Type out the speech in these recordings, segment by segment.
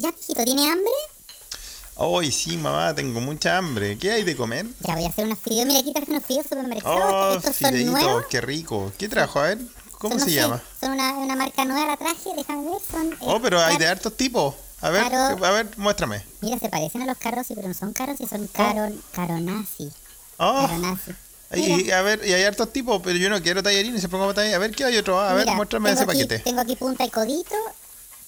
Ya, hijito, ¿tiene hambre? Hoy sí, mamá, tengo mucha hambre. ¿Qué hay de comer? Ya voy a hacer unos fideos. Mira, aquí traje unos fideos supermercados. Oh, Estos son nuevos. fideitos, qué rico. ¿Qué trajo? A ver, ¿cómo Son, se llama? Son una, una marca nueva, la traje. Déjame ver. Son, eh, Oh, pero hay de hartos tipos. A ver, a ver, muéstrame. Mira, se parecen a los carros, pero no son caros y son caro, caronazi. Oh, Caronazi. y, Mira, a ver, y hay hartos tipos, pero yo no quiero tallarines, se pongo tallarines. A ver, ¿qué hay otro? A ver, mira, muéstrame ese aquí- paquete. Tengo aquí punta y codito.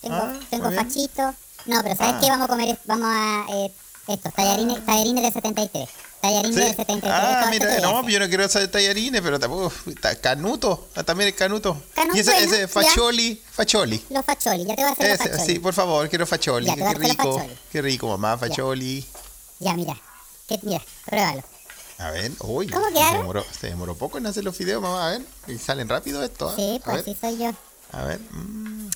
Tengo, Ah, tengo fachito. No, pero ¿sabes Ah. qué? Vamos a comer, vamos a... Eh, estos, tallarines, tallarines del 73. Tallarines Sí. del 73. Ah, mira, no, yo no quiero hacer tallarines, pero tampoco. Canuto, ah, también es canuto. Canuto, y ese, bueno, ese ya. facholi, facholi. Los facholi, ya te voy a hacer los Ese, facholi. sí, por favor, quiero facholi. Ya, qué rico, facholi. qué rico, mamá, facholi. Ya, mira. Que- mira, pruébalo. A ver, uy, ¿Cómo se quedaron? demoró, se demoró poco en hacer los videos, mamá, a ver. Salen rápido esto, ¿eh? Sí, pues así soy yo. a ver. Mmm,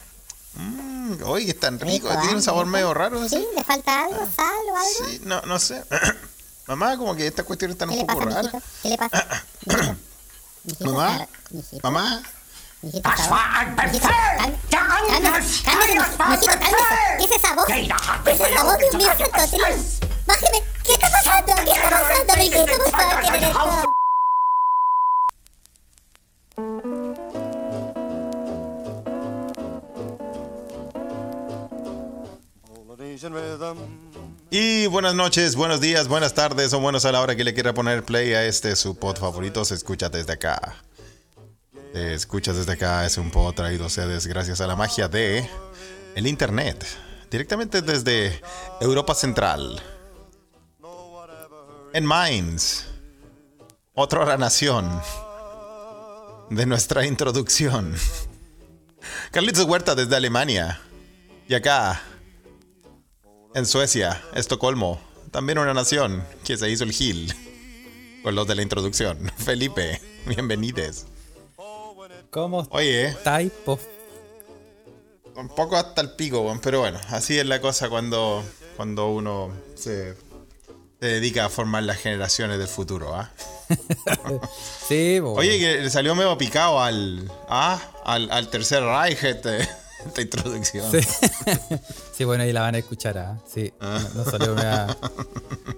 mmm, uy, es tan rico, Rico, tiene ¿ah? un sabor Rico. medio raro. ¿Sí? así. ¿Le falta algo? ¿Sal o algo? Sí, no, no sé. mamá, como que estas cuestiones están ¿Qué un poco pasa, raras. mijito? ¿Qué le pasa? Mamá, mamá, Das war ein Befehl! Der Angriff! war. Befehl! ¿Qué es esa voz? ¿Qué es esa voz, Dios mío, Befehl santo? Bájeme. ¿Qué está pasando? ¿Qué está pasando? ¿Cómo está? ¿Qué es esto? Y buenas noches, buenos días, buenas tardes o buenos a la hora que le quiera poner play a este su pod favorito. Se escucha desde acá. Se escucha desde acá es un pod traído a gracias a la magia de el internet. Directamente desde Europa Central. En Mainz. Otra nación. De nuestra introducción. Carlitos Huerta desde Alemania. Y acá, en Suecia, Estocolmo, también una nación que se hizo el Gil. Con los de la introducción. Felipe, bienvenides. ¿Cómo Oye, estáis? un poco hasta el pico, pero bueno, así es la cosa cuando, cuando uno se, se dedica a formar las generaciones del futuro, ¿ah? Sí, po. Oye, que le salió medio picado al, ¿ah? al, al tercer Reich este- esta introducción. Sí. Sí, bueno, ahí la van a escuchar, ¿ah? Sí. No, no salió, me da.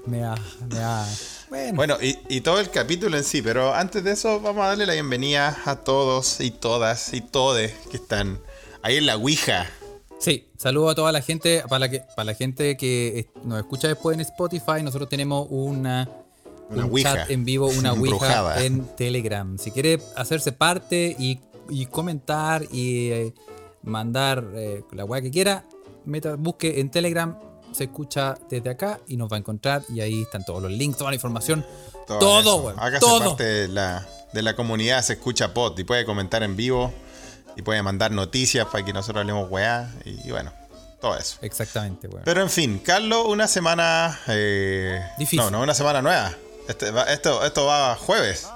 Me da. Me da. Bueno. Bueno, y, y todo el capítulo en sí, pero antes de eso vamos a darle la bienvenida a todos y todas y todes que están ahí en la Ouija. Sí, saludo a toda la gente, para la, que, para la gente que nos escucha después en Spotify, nosotros tenemos una, Una un ouija. chat en vivo, una. Ouija en Telegram. Si quiere hacerse parte y, y comentar y eh, mandar eh, la weá que quiera, meta, busque en Telegram, se escucha desde acá y nos va a encontrar y ahí están todos los links, toda la información, todo, eso. weón, Hágase todo. parte de la, de la comunidad, se escucha pod y puede comentar en vivo y puede mandar noticias para que nosotros hablemos weá y, y bueno, todo eso. Exactamente, weón. Pero en fin, Carlos, una semana... eh, Difícil. No, no, una semana nueva. Este va- esto, esto va jueves.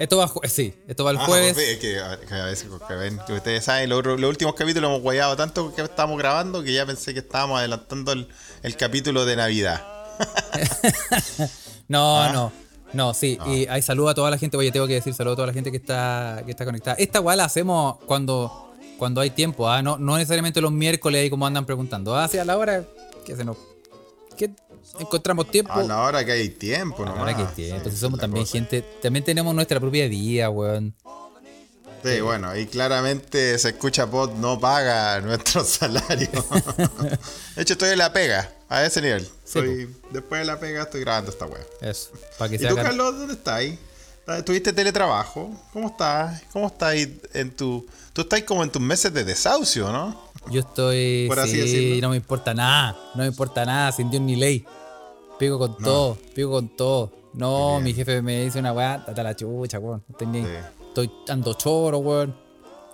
Esto va, ju- sí, esto va el Ah, jueves. pues, es que, a- que a veces que ven, que ustedes saben, los, los últimos capítulos hemos guayado tanto que estamos grabando que ya pensé que estábamos adelantando el, el capítulo de Navidad. No, Ah. no. No, sí, y hay saludo a toda la gente. Oye, tengo que decir saludo a toda la gente que está, que está conectada. Esta weá la hacemos cuando, cuando hay tiempo, ¿ah? No, no necesariamente los miércoles ahí como andan preguntando. Ah, sí, a la hora que se nos. que encontramos tiempo. A la hora que hay tiempo, A ¿no? la hora que hay tiempo. Si somos también gente. También tenemos nuestra propia vida, weón. Sí, bueno, y claramente se escucha pod no paga nuestro salario. de hecho, estoy en la pega, a ese nivel. Estoy- después de la pega estoy grabando esta web. Eso. Para que ¿Y se tú, hagan. Carlos, dónde estás ahí? ¿Tuviste teletrabajo? ¿Cómo estás? ¿Cómo estás en tu... Tú estás como en tus meses de desahucio, ¿no? Yo estoy. Por así sí, decirlo. no me importa nada. No me importa nada, sin Dios ni ley. Pico con todo, pico con todo. No, bien. mi jefe me dice una weá, date la chucha, weón. No tenía- Sí. Estoy ando choro, weón.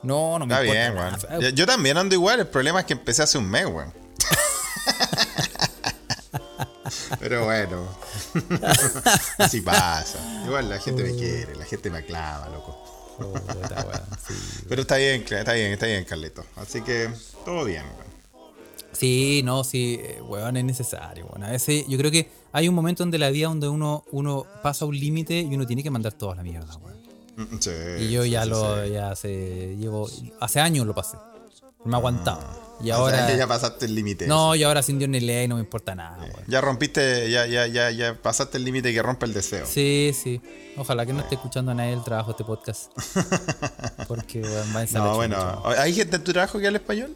No, no me Está bien, weón. Yo, yo también ando igual, el problema es que empecé hace un mes, weón. Pero bueno. Así pasa. Igual la gente me quiere, la gente me aclama, loco. Sí. Pero está bien, está bien, está bien, Carlito. Así que todo bien, weón. Sí, no, sí, eh, weón, es necesario, weón. A veces yo creo que hay un momento en la vida donde uno, uno pasa un límite y uno tiene que mandar todo a la mierda, weón. Sí, Y yo sí, ya sí, lo, ya hace, llevo, hace años lo pasé. Me aguantaba. Y O sea, ahora. que ya pasaste el límite. no, y ahora sin Dios ni ley no me importa nada, weón. Ya rompiste, ya, ya, ya, ya pasaste el límite que rompe el deseo. Sí, sí. Ojalá que no esté escuchando a nadie el trabajo de este podcast. Porque, weón, va a No, bueno. ¿Hay gente en tu trabajo que habla español?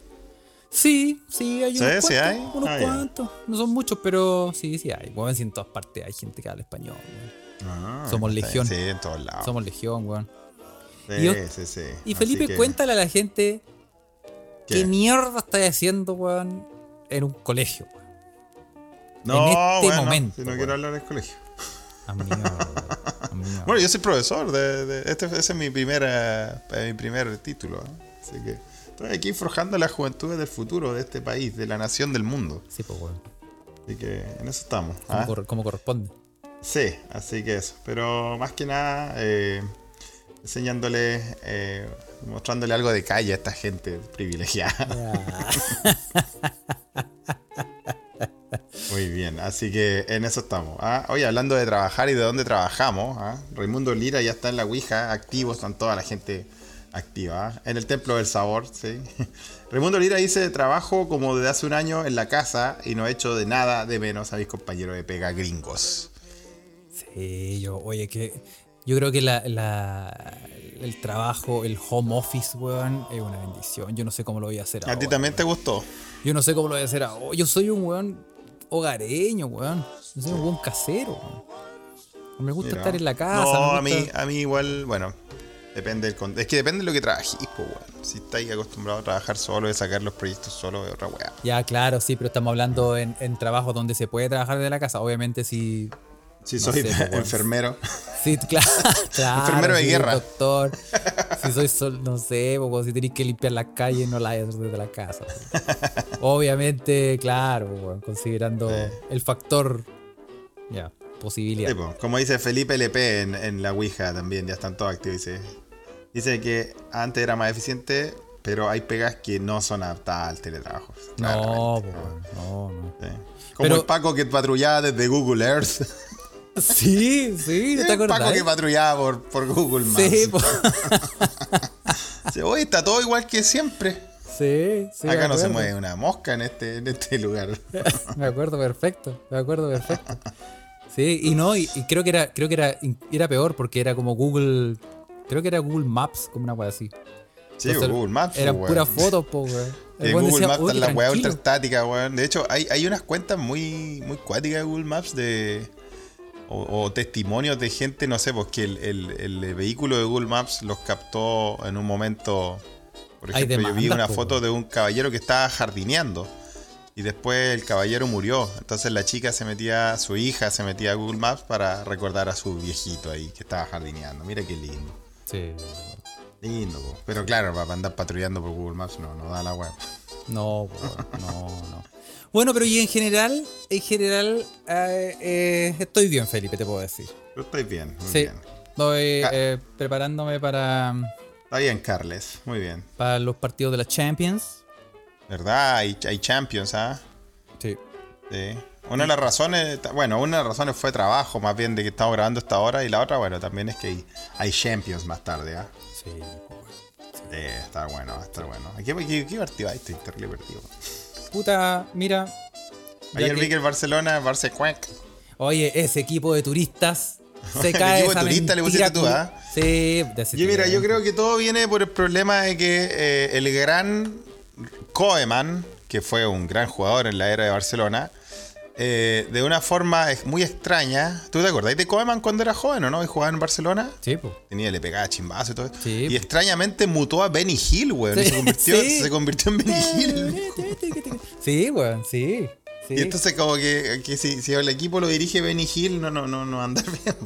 Sí, sí, hay unos sí cuantos. hay. Unos Ah, cuantos. No son muchos, pero sí, sí hay. Weón, si en todas partes hay gente que habla español. Ah, Somos legión. Sí, en todos lados. Somos legión, weón. Sí, y yo- sí, sí. Y Felipe, que- cuéntale a la gente ¿Qué? qué mierda estás haciendo, weón, en un colegio, weón. No, en este bueno, momento, Si no weón. quiero hablar del colegio. Amigo, amigo. Bueno, yo soy profesor. De, de- este, ese es mi primer, eh, mi primer título. ¿eh? Así que estoy aquí forjando las juventudes del futuro de este país, de la nación del mundo. Sí, pues, weón. Así que en eso estamos. Como, ¿ah? cor- como corresponde. Sí, así que eso. Pero más que nada, eh, enseñándole, eh, mostrándole algo de calle a esta gente privilegiada. Muy bien, así que en eso estamos. ¿ah? Oye, hablando de trabajar y de dónde trabajamos, ¿ah? Raimundo Lira ya está en la Ouija, activo, están toda la gente activa. ¿ah? En el Templo del Sabor, sí. Raimundo Lira dice, trabajo como desde hace un año en la casa y no he hecho de nada de menos a mis compañeros de pega gringos. Sí, yo, oye, que yo creo que la, la- el trabajo, el home office, weón, es una bendición. Yo no sé cómo lo voy a hacer ¿A ti ahora, también weón. te gustó? Yo no sé cómo lo voy a hacer ahora. Yo soy un weón hogareño, weón. Yo soy un weón casero, weón. No me gusta Mira. estar en la casa. No, a mí, a mí igual, bueno, depende del con- Es que depende de lo que trabajís, pues, weón. Si estáis acostumbrados a trabajar solo, de sacar los proyectos solo, es otra weá. Ya, claro, sí, pero estamos hablando en, en trabajos donde se puede trabajar desde la casa. Obviamente, si. Si No soy sé, pues, enfermero. Sí, claro. claro Enfermero de si guerra. soy Doctor. Si soy sol, no sé, pues, si tenéis que limpiar las calles, no la hagas desde la casa. pues. Obviamente, claro, pues, considerando el factor. Ya, posibilidad. Sí, po. Como dice Felipe LP en, en la Ouija también, ya están todos activos. Dice, dice que antes era más eficiente, pero hay pegas que no son adaptadas al teletrabajo. no, pues, no, no. Sí. Como Pero- el Paco que patrullaba desde Google Earth. Sí, sí, ¿te el? Paco que patrullaba por, por Google Maps. Sí, pues, Oye, está todo igual que siempre. sí, sí. Acá no se mueve una mosca en este, en este lugar. Me acuerdo perfecto, me acuerdo perfecto. Sí, y no, y, y creo que era, creo que era, era peor porque era como Google, creo que era Google Maps, como una wea así. Sí, Entonces, Google Maps. Eran pues, puras weón. fotos, po, weón. El weón Google decía, Maps "Oye, están las weas ultra tranquilo". estáticas, weón. De hecho, hay, hay unas cuentas muy, muy cuáticas de Google Maps de. O, o testimonios de gente, no sé, porque el, el- el vehículo de Google Maps los captó en un momento. Por ejemplo, yo vi una foto weón. de un caballero que estaba jardineando. Y después el caballero murió. Entonces la chica se metía, su hija se metía a Google Maps para recordar a su viejito ahí que estaba jardineando. Mira qué lindo. Sí. Lindo, po. pero claro, para andar patrullando por Google Maps no, no da la web. No, po, no, no. Bueno, pero y en general, en general, eh, eh, estoy bien, Felipe, te puedo decir. Estoy bien, muy Sí, bien. estoy Ah. eh, preparándome para, Está bien, Carles. Muy bien. para los partidos de la Champions. ¿Verdad? Hay, hay Champions, ¿ah? Sí. Sí. Una de las razones, bueno, una de las razones fue trabajo, más bien de que estamos grabando esta hora, y la otra, bueno, también es que hay, hay Champions más tarde, ¿ah? Sí. Sí, está bueno, estar bueno. ¿Qué, qué, qué partido hay? Este terrible partido. Puta, mira. Ayer que- vi que el Barcelona, Barça Cuenc. Oye, ese equipo de turistas se El cae. equipo de esa turistas le pusiste tú, ¿ah? Sí, de ese Yo, mira, yo creo que todo viene por el problema de que eh, el gran Koeman, que fue un gran jugador en la era de Barcelona, eh, de una forma muy extraña. ¿Tú te acordás de Koeman cuando era joven o no? Y jugaba en Barcelona. Sí, po. Tenía, le pegaba chimbazo y todo. Sí. Y extrañamente mutó a Benny Hill, weón. Sí, se, convirtió, sí. se convirtió en Benny Hill. Sí, weón, sí. Y entonces como que, que si, si el equipo lo dirige Benny Hill, no, no, no, no va a andar bien.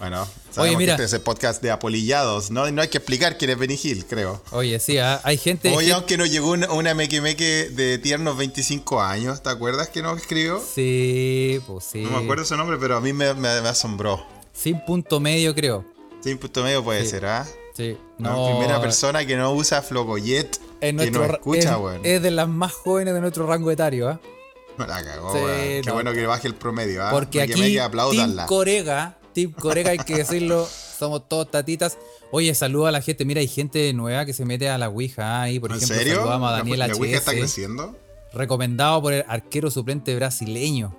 Bueno, sabemos mira. que este es el podcast de apolillados, ¿no? No hay que explicar quién es Benny Hill, creo. Oye, sí, ah, hay gente. Oye, aunque nos llegó una, una meque meque de tiernos 25 años, ¿te acuerdas que nos escribió? Sí, pues sí. No me acuerdo su nombre, pero a mí me, me- me asombró. Sin punto medio, creo. Sin punto medio puede Sí. ser, ¿ah? Sí. La No. primera persona que no usa Flogoyet que ra- escucha, es, weón. es de las más jóvenes de nuestro rango etario, ¿ah? Me la cagó, Sí, weón. Qué no. bueno que baje el promedio, ¿ah? Porque aquí meque, Team. Corega, Team Coreca, hay que decirlo. Somos todos tatitas. Oye, saluda a la gente. Mira, hay gente nueva que se mete a la Ouija ahí. Por ¿En ejemplo, serio? saludamos a ¿La- Daniel ¿La Ouija está creciendo? Recomendado por el arquero suplente brasileño.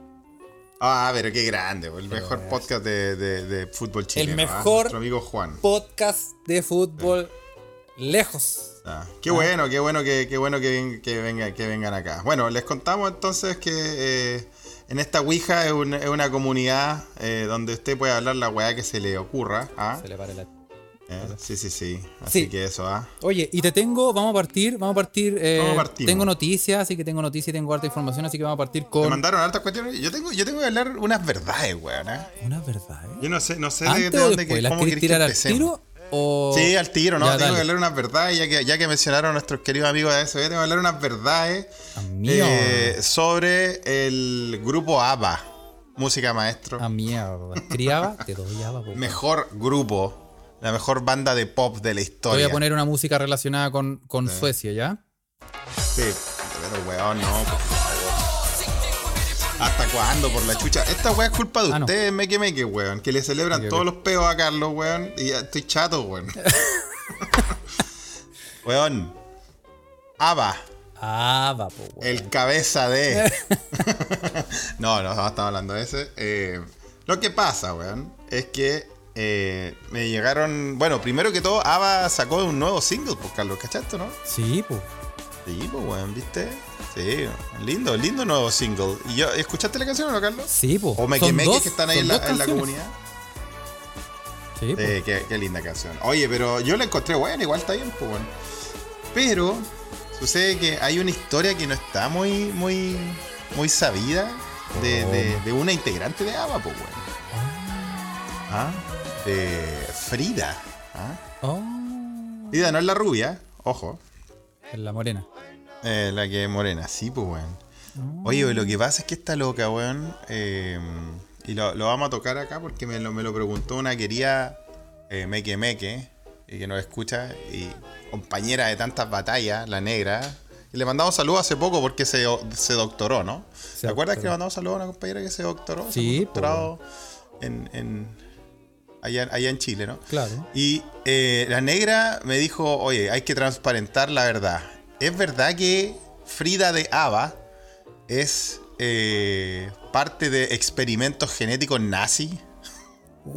Ah, pero qué grande, el mejor podcast de, de- de fútbol chileno. ¿ah? mejor- amigo Juan. Podcast de fútbol lejos. Ah, qué bueno, qué bueno que, qué bueno que, ven- que venga- que vengan acá. Bueno, les contamos entonces que eh, en esta Ouija es, un- es una comunidad eh, donde usted puede hablar la weá que se le ocurra. ¿ah? Se le para la- Eh, sí, sí, sí. Así Sí. que eso, ¿ah? Oye, y te tengo, vamos a partir, vamos a partir. eh, tengo noticias, así que tengo noticias y tengo harta información, así que vamos a partir Me con. mandaron hartas cuestiones. Yo tengo, yo tengo que hablar unas verdades, weón. ¿eh? Una verdad, ¿eh? Yo no sé, no sé de, ¿Antes de o dónde después? que, ¿Las cómo querés querés que tirar al tiro? O... Sí, al tiro, ¿no? Ya, tengo dale. que hablar unas verdades, ya que, ya que mencionaron a nuestros queridos amigos de ASB, tengo que hablar unas verdades Amigo. eh, sobre el grupo ABBA, música maestro. A mierda. Criaba, te doy ABBA. Mejor grupo, la mejor banda de pop de la Te historia. voy a poner una música relacionada con, con Suecia, ¿ya? Sí, pero weón, no, por favor. ¿Hasta cuándo, por la chucha? Esta weá es culpa de Ah, no. ustedes, meque meque, weón. Que le celebran todos los peos a Carlos, weón. Y ya estoy chato, weón. weón. ABBA. ABBA, po, weón. El cabeza de. no, no, no estamos hablando de ese. Eh, lo que pasa, weón, es que eh, me llegaron. Bueno, primero que todo, ABBA sacó un nuevo single, pues, Carlos, ¿cachaste, no? Sí, pues. Sí, pues, weón, ¿viste? Sí, lindo, lindo nuevo single. ¿Y yo, ¿Escuchaste la canción o no, Carlos? Sí, pues. O me quemé que están ahí en la, en la comunidad. Sí, po. Sí, qué, qué linda canción. Oye, pero yo la encontré buena, igual está bien, pues bueno. Pero sucede que hay una historia que no está muy, muy, muy sabida de, de- de una integrante de ABBA, pues bueno. Ah, de Frida. ¿ah? Oh, Frida no es la rubia, ojo. en la morena. Eh, la que es morena, sí, pues, weón. Oye, lo que pasa es que esta loca, weón, eh, y lo, lo vamos a tocar acá porque me lo, me lo preguntó una querida eh, Meque Meque, y que nos escucha, y compañera de tantas batallas, la negra. Y le mandamos saludos hace poco porque se, se doctoró, ¿no? Se ¿Te acuerdas que le mandamos saludos a una compañera que se doctoró? Se Sí, fue doctorado en, en- allá, allá en Chile, ¿no? Claro. Y eh, la negra me dijo, oye, hay que transparentar la verdad. ¿Es verdad que Frida de Ava es eh, parte de experimentos genéticos nazi?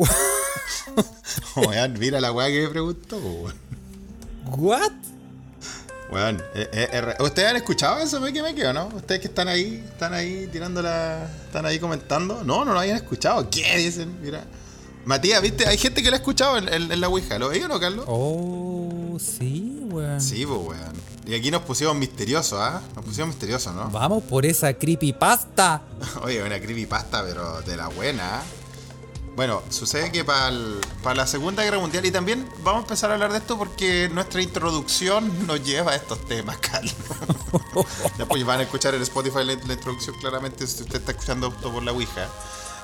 Weón, mira la weá que me preguntó, weón. ¿What? Weón, eh, eh, eh, ¿ustedes han escuchado eso, Meque Meque, o no? ¿Ustedes que están ahí, están ahí tirando la... están ahí comentando? No, no lo habían escuchado. ¿Qué dicen? Mira. Matías, ¿viste? Hay gente que lo ha escuchado en, en- en la Ouija. ¿Lo veis o no, Carlos? Oh, sí, weón. Sí, pues, weón. Y aquí nos pusimos misteriosos, ¿ah? Nos pusimos misteriosos, ¿no? Vamos por esa creepypasta. Oye, una creepypasta, pero de la buena. ¿ah? Bueno, sucede que para la Segunda Guerra Mundial, y también vamos a empezar a hablar de esto porque nuestra introducción nos lleva a estos temas, Carlos. Después van a escuchar en Spotify la, la introducción claramente si usted está escuchando esto por la Ouija.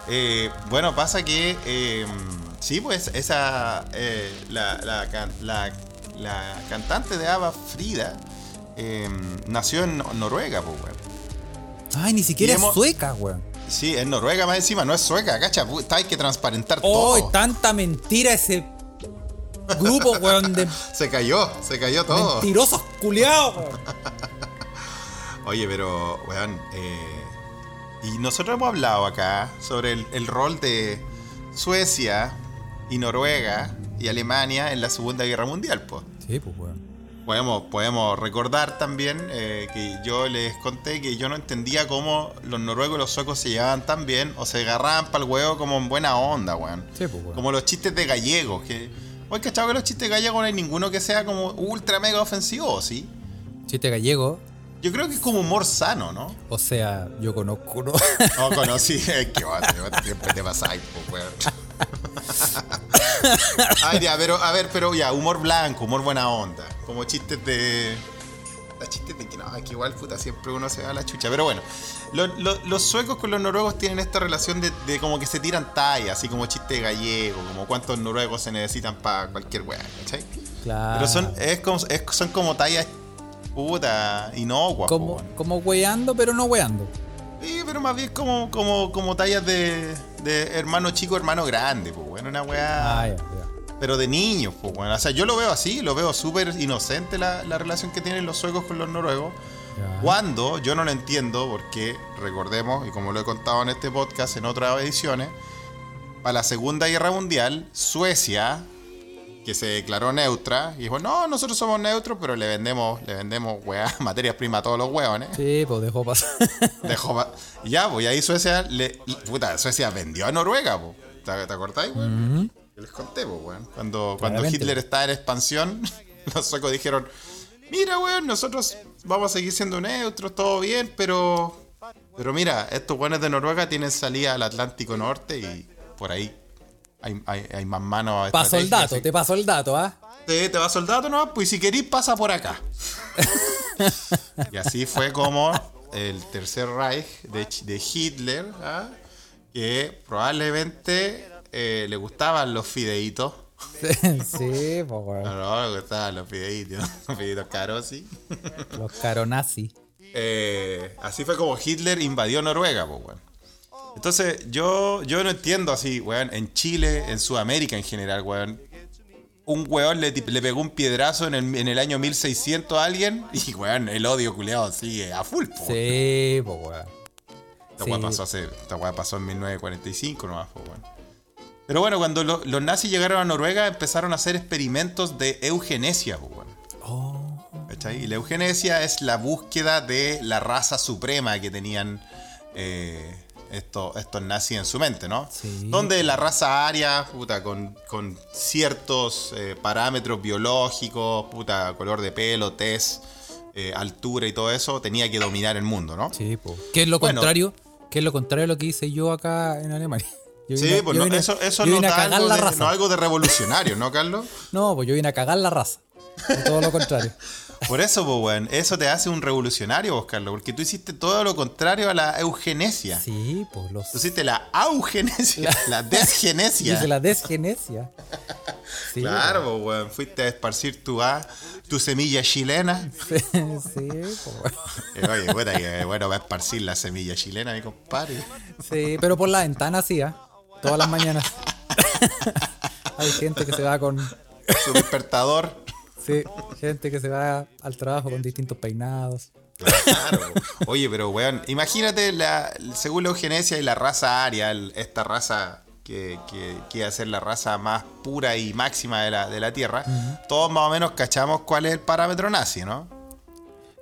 Eh, bueno, pasa que eh, sí, pues esa eh, la, la la- la cantante de ABBA, Frida, eh, nació en Noruega, pues, weón. Ay, ni siquiera hemos- es sueca, weón. Sí, es Noruega más encima, no es sueca, cacha. hay que transparentar Oh, todo. tanta mentira ese grupo, weón, de Se cayó, se cayó todo. mentirosos culiados, weón. Oye, pero, weón, eh, y nosotros hemos hablado acá sobre el, el rol de Suecia y Noruega y Alemania en la Segunda Guerra Mundial, pues. Sí, pues, weón. Podemos, podemos recordar también eh, que yo les conté que yo no entendía cómo los noruegos y los suecos se llevaban tan bien o se agarraban para el huevo como en buena onda, weón. Sí, pues, weón. Como los chistes de gallegos, que... Oye, ¿cachado que los chistes gallegos no hay ninguno que sea como ultra mega ofensivo, ¿sí? Chiste gallego, Yo creo que es como humor sano, ¿no? o sea, yo conozco, ¿no? No conocí, es que bueno, siempre te pasáis, pues, weón. Ay, ya, pero, a ver, pero ya, humor blanco, humor buena onda. Como chistes de. Chistes de que no, que igual, puta, siempre uno se va a la chucha. Pero bueno, lo- lo- los suecos con los noruegos tienen esta relación de, de como que se tiran tallas, así como chiste de gallego, como cuántos noruegos se necesitan para cualquier weá, ¿cachai? Claro. Pero son, es como, es- son como tallas puta inocuas, como, como weando, pero no weando. Sí, pero más bien como, como, como tallas de, de hermano chico, hermano grande, pues bueno, una weá. Ah. Pero de niños, pues bueno. O sea, yo lo veo así, lo veo súper inocente la, la relación que tienen los suecos con los noruegos. Cuando yo no lo entiendo, porque recordemos, y como lo he contado en este podcast en otras ediciones, para la Segunda Guerra Mundial, Suecia, que se declaró neutra, y dijo, no, nosotros somos neutros, pero le vendemos, le vendemos weá, materias primas a todos los hueones. Sí, pues dejó pasar. Dejó pa- ya, pues y ahí Suecia le, puta, Suecia vendió a Noruega, pues. ¿Te, te acordáis, weón? Yo les conté, pues, weón. Cuando, cuando. Hitler estaba en expansión, los suecos dijeron, mira, weón, nosotros vamos a seguir siendo neutros, todo bien, pero... Pero mira, estos weones de Noruega tienen salida al Atlántico Norte y por ahí hay, hay, hay más manos Pasó el dato, así- te pasó el dato, ¿ah? te, te va soldado, ¿no? Pues si querís, pasa por acá. y así fue como el tercer Reich de, Hitler, ¿ah? que probablemente eh, le gustaban los fideitos. sí, pues weón. No, no, le gustaban los fideitos, los fideitos caros, sí. Los caronazis. Eh, así fue como Hitler invadió Noruega, pues, weón. Entonces, yo, yo no entiendo así, weón, en Chile, en Sudamérica en general, weón. Un weón le, le pegó un piedrazo en el, en el año 1600 a alguien y, weón, el odio culeado sigue a full, po. Sí, pues weón. Esta sí. weá pasó hace, esta weá pasó en 1945 nomás, po, weón. Pero bueno, cuando lo- los nazis llegaron a Noruega empezaron a hacer experimentos de eugenesia, po, weón. Oh, ¿Cachai? Y la eugenesia es la búsqueda de la raza suprema que tenían eh, estos, estos nazis en su mente, ¿no? Sí. Donde la raza aria, puta, con, con ciertos eh, parámetros biológicos, puta, color de pelo, tez, eh, altura y todo eso, tenía que dominar el mundo, ¿no? sí, pues. ¿Qué es lo Bueno. contrario? ¿Qué es lo contrario a lo que hice yo acá en Alemania? Yo Sí, vine- pues yo no, vine- eso, eso no da algo de, no algo de revolucionario, ¿no, Carlos? No, pues yo vine a cagar la raza. Todo lo contrario. Por eso, pues, weón, eso te hace un revolucionario, vos, Carlos, porque tú hiciste todo lo contrario a la eugenesia. Sí, pues los. Tú hiciste la eugenesia, la, desgenesia. Dice la desgenesia. Sí, Claro, pues, weón, fuiste a esparcir tu, ah, tu semilla chilena. pues. Sí, pues. Eh, Oye, puta, que bueno va a esparcir la semilla chilena, mi compadre. Sí, pero por la ventana sí, ¿ah? Todas las mañanas. Hay gente que se va con. Su despertador. Sí, gente que se va al trabajo con distintos peinados. Claro. Oye, pero weón, imagínate la, según la eugenesia y la raza aria, el- esta raza que, que quiere ser la raza más pura y máxima de la, de la Tierra, todos más o menos cachamos cuál es el parámetro nazi, ¿no?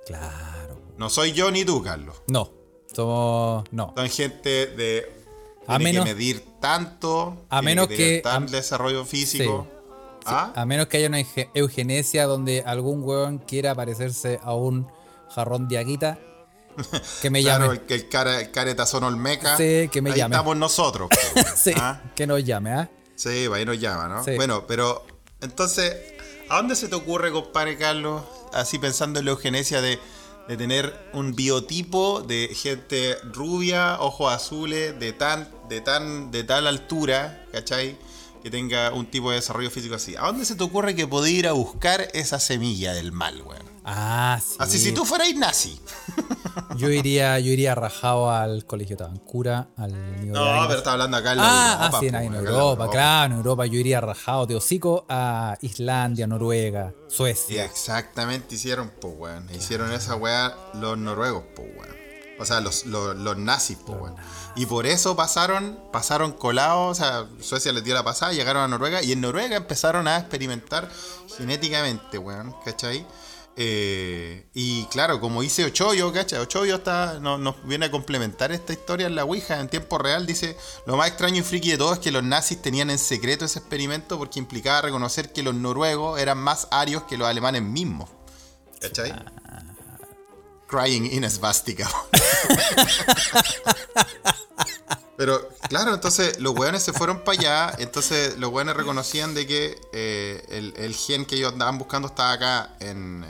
Claro. No soy yo ni tú, Carlos. No, somos. No. Son gente de. A menos- que medir tanto. a menos que- Tal a- desarrollo físico. ¿Ah? A menos que haya una euge- eugenesia donde algún hueón quiera parecerse a un jarrón de aguita, que me Claro, llame. el, el, cara, el caretazón olmeca. Sí, que me ahí llame. estamos nosotros. Sí, ¿ah? que nos llame, ¿ah? Sí, ahí nos llama, ¿no? Sí. Bueno, pero entonces, ¿a dónde se te ocurre, compadre Carlos, así pensando en la eugenesia de, de tener un biotipo de gente rubia, ojos azules, de tan, de tan, de tal altura, ¿cachai? Que tenga un tipo de desarrollo físico así. ¿A dónde se te ocurre que podía ir a buscar esa semilla del mal, weón? Ah, sí. Así si tú fueras nazi. Yo iría, yo iría rajado al colegio Tabancura, al New No, pero está hablando acá en la Ah, Europa, ah, sí, en, Europa, claro, en Europa yo iría rajado de hocico a Islandia, Noruega, Y Suecia. exactamente hicieron, pues, weón. Hicieron esa weá los noruegos, pues, weón. O sea, los, los, los nazis, pues, weón. Y por eso pasaron, pasaron colados, o sea, Suecia les dio la pasada, llegaron a Noruega y en Noruega empezaron a experimentar genéticamente, weón, ¿cachai? Eh, y claro, como dice Ochoyo, ¿cachai? Ochoyo está, no- nos viene a complementar esta historia en la Ouija en tiempo real. Dice: Lo más extraño y friki de todo es que los nazis tenían en secreto ese experimento porque implicaba reconocer que los noruegos eran más arios que los alemanes mismos. ¿cachai? Crying in a svastika. Pero claro, entonces los weones se fueron para allá, entonces los weones reconocían de que eh, el, el gen que ellos andaban buscando estaba acá en,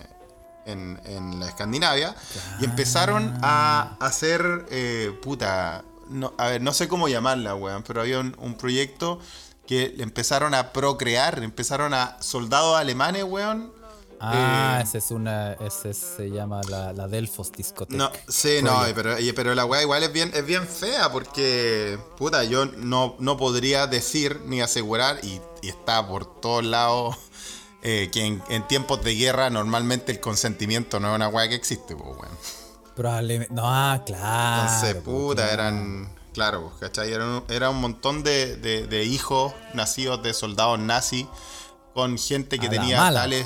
en, en la Escandinavia y empezaron a hacer, eh, puta, no, a ver, no sé cómo llamarla, weón, pero había un, un proyecto que empezaron a procrear, empezaron a soldados alemanes, weón, Ah, Eh, esa es una. Ese se llama la, la Delfos Discoteca. No, sí, no, pero, pero la weá igual es bien, es bien fea porque, puta, yo no, no podría decir ni asegurar, y, y está por todos lados, eh, que en, en tiempos de guerra normalmente el consentimiento no es una weá que existe, pues, weón. Probablemente. No, ah, claro. Entonces, pues, puta, claro. eran, claro, pues, ¿cachai? Era un, era un montón de, de- de hijos nacidos de soldados nazis con gente que A tenía tales...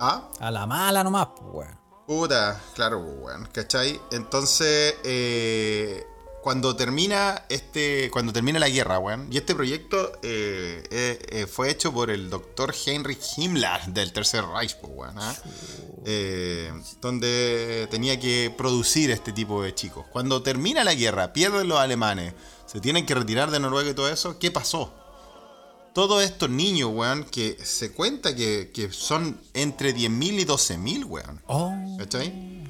¿Ah? A la mala nomás, pues, weón. Puta, claro, pues, weón, ¿cachai? Entonces, eh, cuando termina este. Cuando termina la guerra, weón. Y este proyecto eh, eh, eh, fue hecho por el doctor Heinrich Himmler del Tercer Reich, pues, weón. ¿ah? Donde tenía que producir este tipo de chicos. Cuando termina la guerra, pierden los alemanes, se tienen que retirar de Noruega y todo eso, ¿qué pasó? Todos estos niños, weón, que se cuenta que, que son entre 10.000 y 12.000, weón. Oh, ¿Cachai?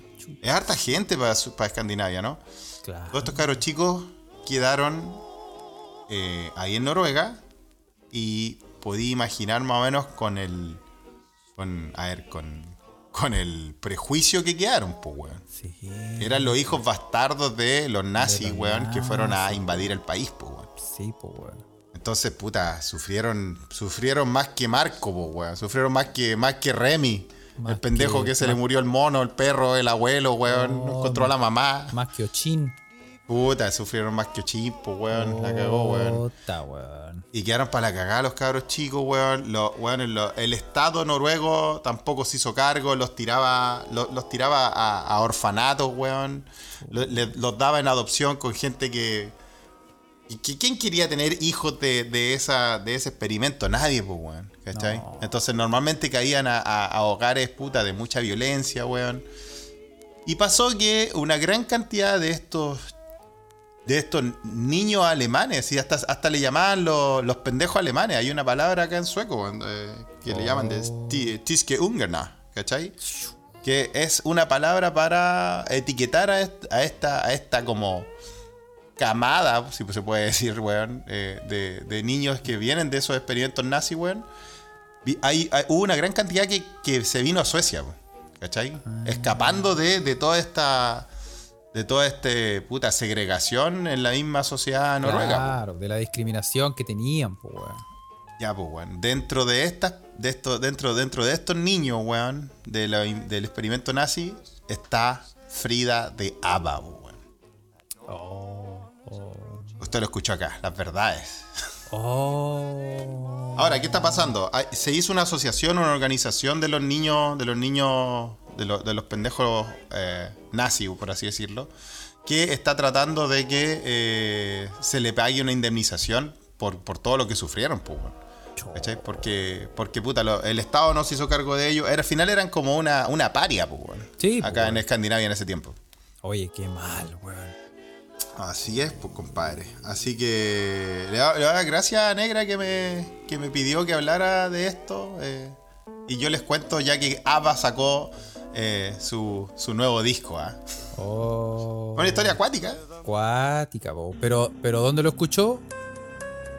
Es harta gente para, su- para Escandinavia, ¿no? claro. Todos estos cabros chicos quedaron eh, ahí en Noruega y podí imaginar más o menos con el. Con, a ver, con, con el prejuicio que quedaron, pues, weón. Sí. Eran los hijos bastardos de los nazis, los weón, que fueron a invadir el país, pues, weón. Sí, pues, weón. Entonces, puta, sufrieron, sufrieron más que Marco, po, weón. Sufrieron más que, más que Remy. Más el pendejo que, que- se le murió el mono, el perro, el abuelo, weón. Oh, encontró a la mamá. Más que Ochin. Puta, sufrieron más que Ochimpo, weón. La cagó, weón. Puta, weón. Y quedaron para la cagada los cabros chicos, weón. Los, weón, el Estado noruego tampoco se hizo cargo, los tiraba, lo- los, tiraba a, a orfanatos, weón. Los daba en adopción con gente que. ¿Y que- quién quería tener hijos de, de esa, de ese experimento? Nadie, pues, weón. ¿Cachai? No. Entonces normalmente caían a, a- a hogares, puta, de mucha violencia, weón. Y pasó que una gran cantidad de estos de estos niños alemanes, y hasta, hasta le llamaban los, los pendejos alemanes. Hay una palabra acá en sueco eh, que le llaman de Oh. Tiske Ungerna, ¿cachai? Que es una palabra para etiquetar a, est- a esta, a esta como camada, si se puede decir, weón, eh, de, de niños que vienen de esos experimentos nazis, weón. Hay, hay- hubo una gran cantidad que, que se vino a Suecia, weón, ¿cachai? Escapando de, de toda esta de toda este puta segregación en la misma sociedad noruega. Claro, de la discriminación que tenían, pues, weón. Ya, pues, weón. Dentro de estas, de esto, dentro, dentro de estos niños, weón, de la- del experimento nazi, está Frida de po, weón. Oh. Usted lo escuchó acá, las verdades. Oh. Ahora, ¿qué está pasando? Se hizo una asociación, una organización de los niños, de los niños, de, los- de los pendejos eh, nazis, por así decirlo, que está tratando de que eh, se le pague una indemnización por, por todo lo que sufrieron, pues. ¿Cachai? Porque, porque puta, lo- el Estado no se hizo cargo de ellos. Era, al final eran como una, una paria, pues. Sí, pues, Acá en. Escandinavia en ese tiempo. Oye, qué mal, weón. Así es, pues compadre. Así que le doy las gracias a Negra que me, que me pidió que hablara de esto. eh, y yo les cuento ya que ABBA sacó eh, su, su nuevo disco. ¿ah? Oh. Una historia acuática. Acuática. Pero, pero ¿dónde lo escuchó?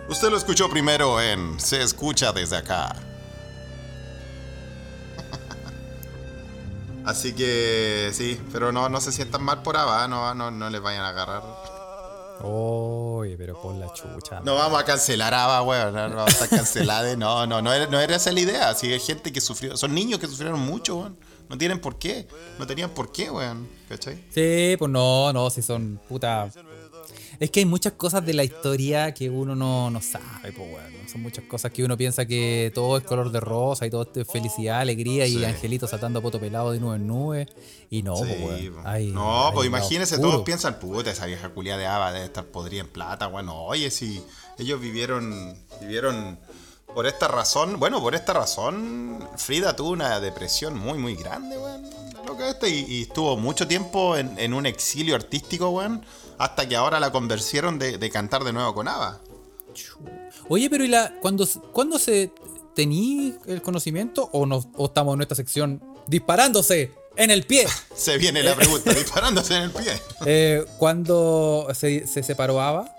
Usted lo escuchó primero en Se escucha desde acá. Así que sí, pero no, no se sientan mal por ABBA, no, no, no les vayan a agarrar. Oye, pero por la chucha. No vamos a cancelar ABBA, weón. No, no vamos a cancelados. No, no, no era, no era esa la idea. Si hay gente que sufrió. Son niños que sufrieron mucho, weón. No tienen por qué. No tenían por qué, weón. ¿Cachai? Sí, pues no, no, si son puta. Es que hay muchas cosas de la historia que uno no, no sabe, pues weón. Son muchas cosas que uno piensa que todo es color de rosa y todo es felicidad, alegría y angelitos saltando a poto pelado de nube en nube. Y no, pues Sí, po. Hay- no, hay pues imagínense, oscuro. todos piensan, puta, esa vieja culia de ABBA debe estar podrida en plata, bueno, oye, si ellos vivieron, vivieron por esta razón, bueno, por esta razón, Frida tuvo una depresión muy, muy grande, weón, y, y estuvo mucho tiempo en, en un exilio artístico, weón, hasta que ahora la convencieron de, de cantar de nuevo con ABBA. Oye, pero ¿y la cuando, cuando se tení el conocimiento o, no, o estamos en nuestra sección disparándose en el pie? Se viene la pregunta, disparándose en el pie. Eh, cuando se, se separó Ava,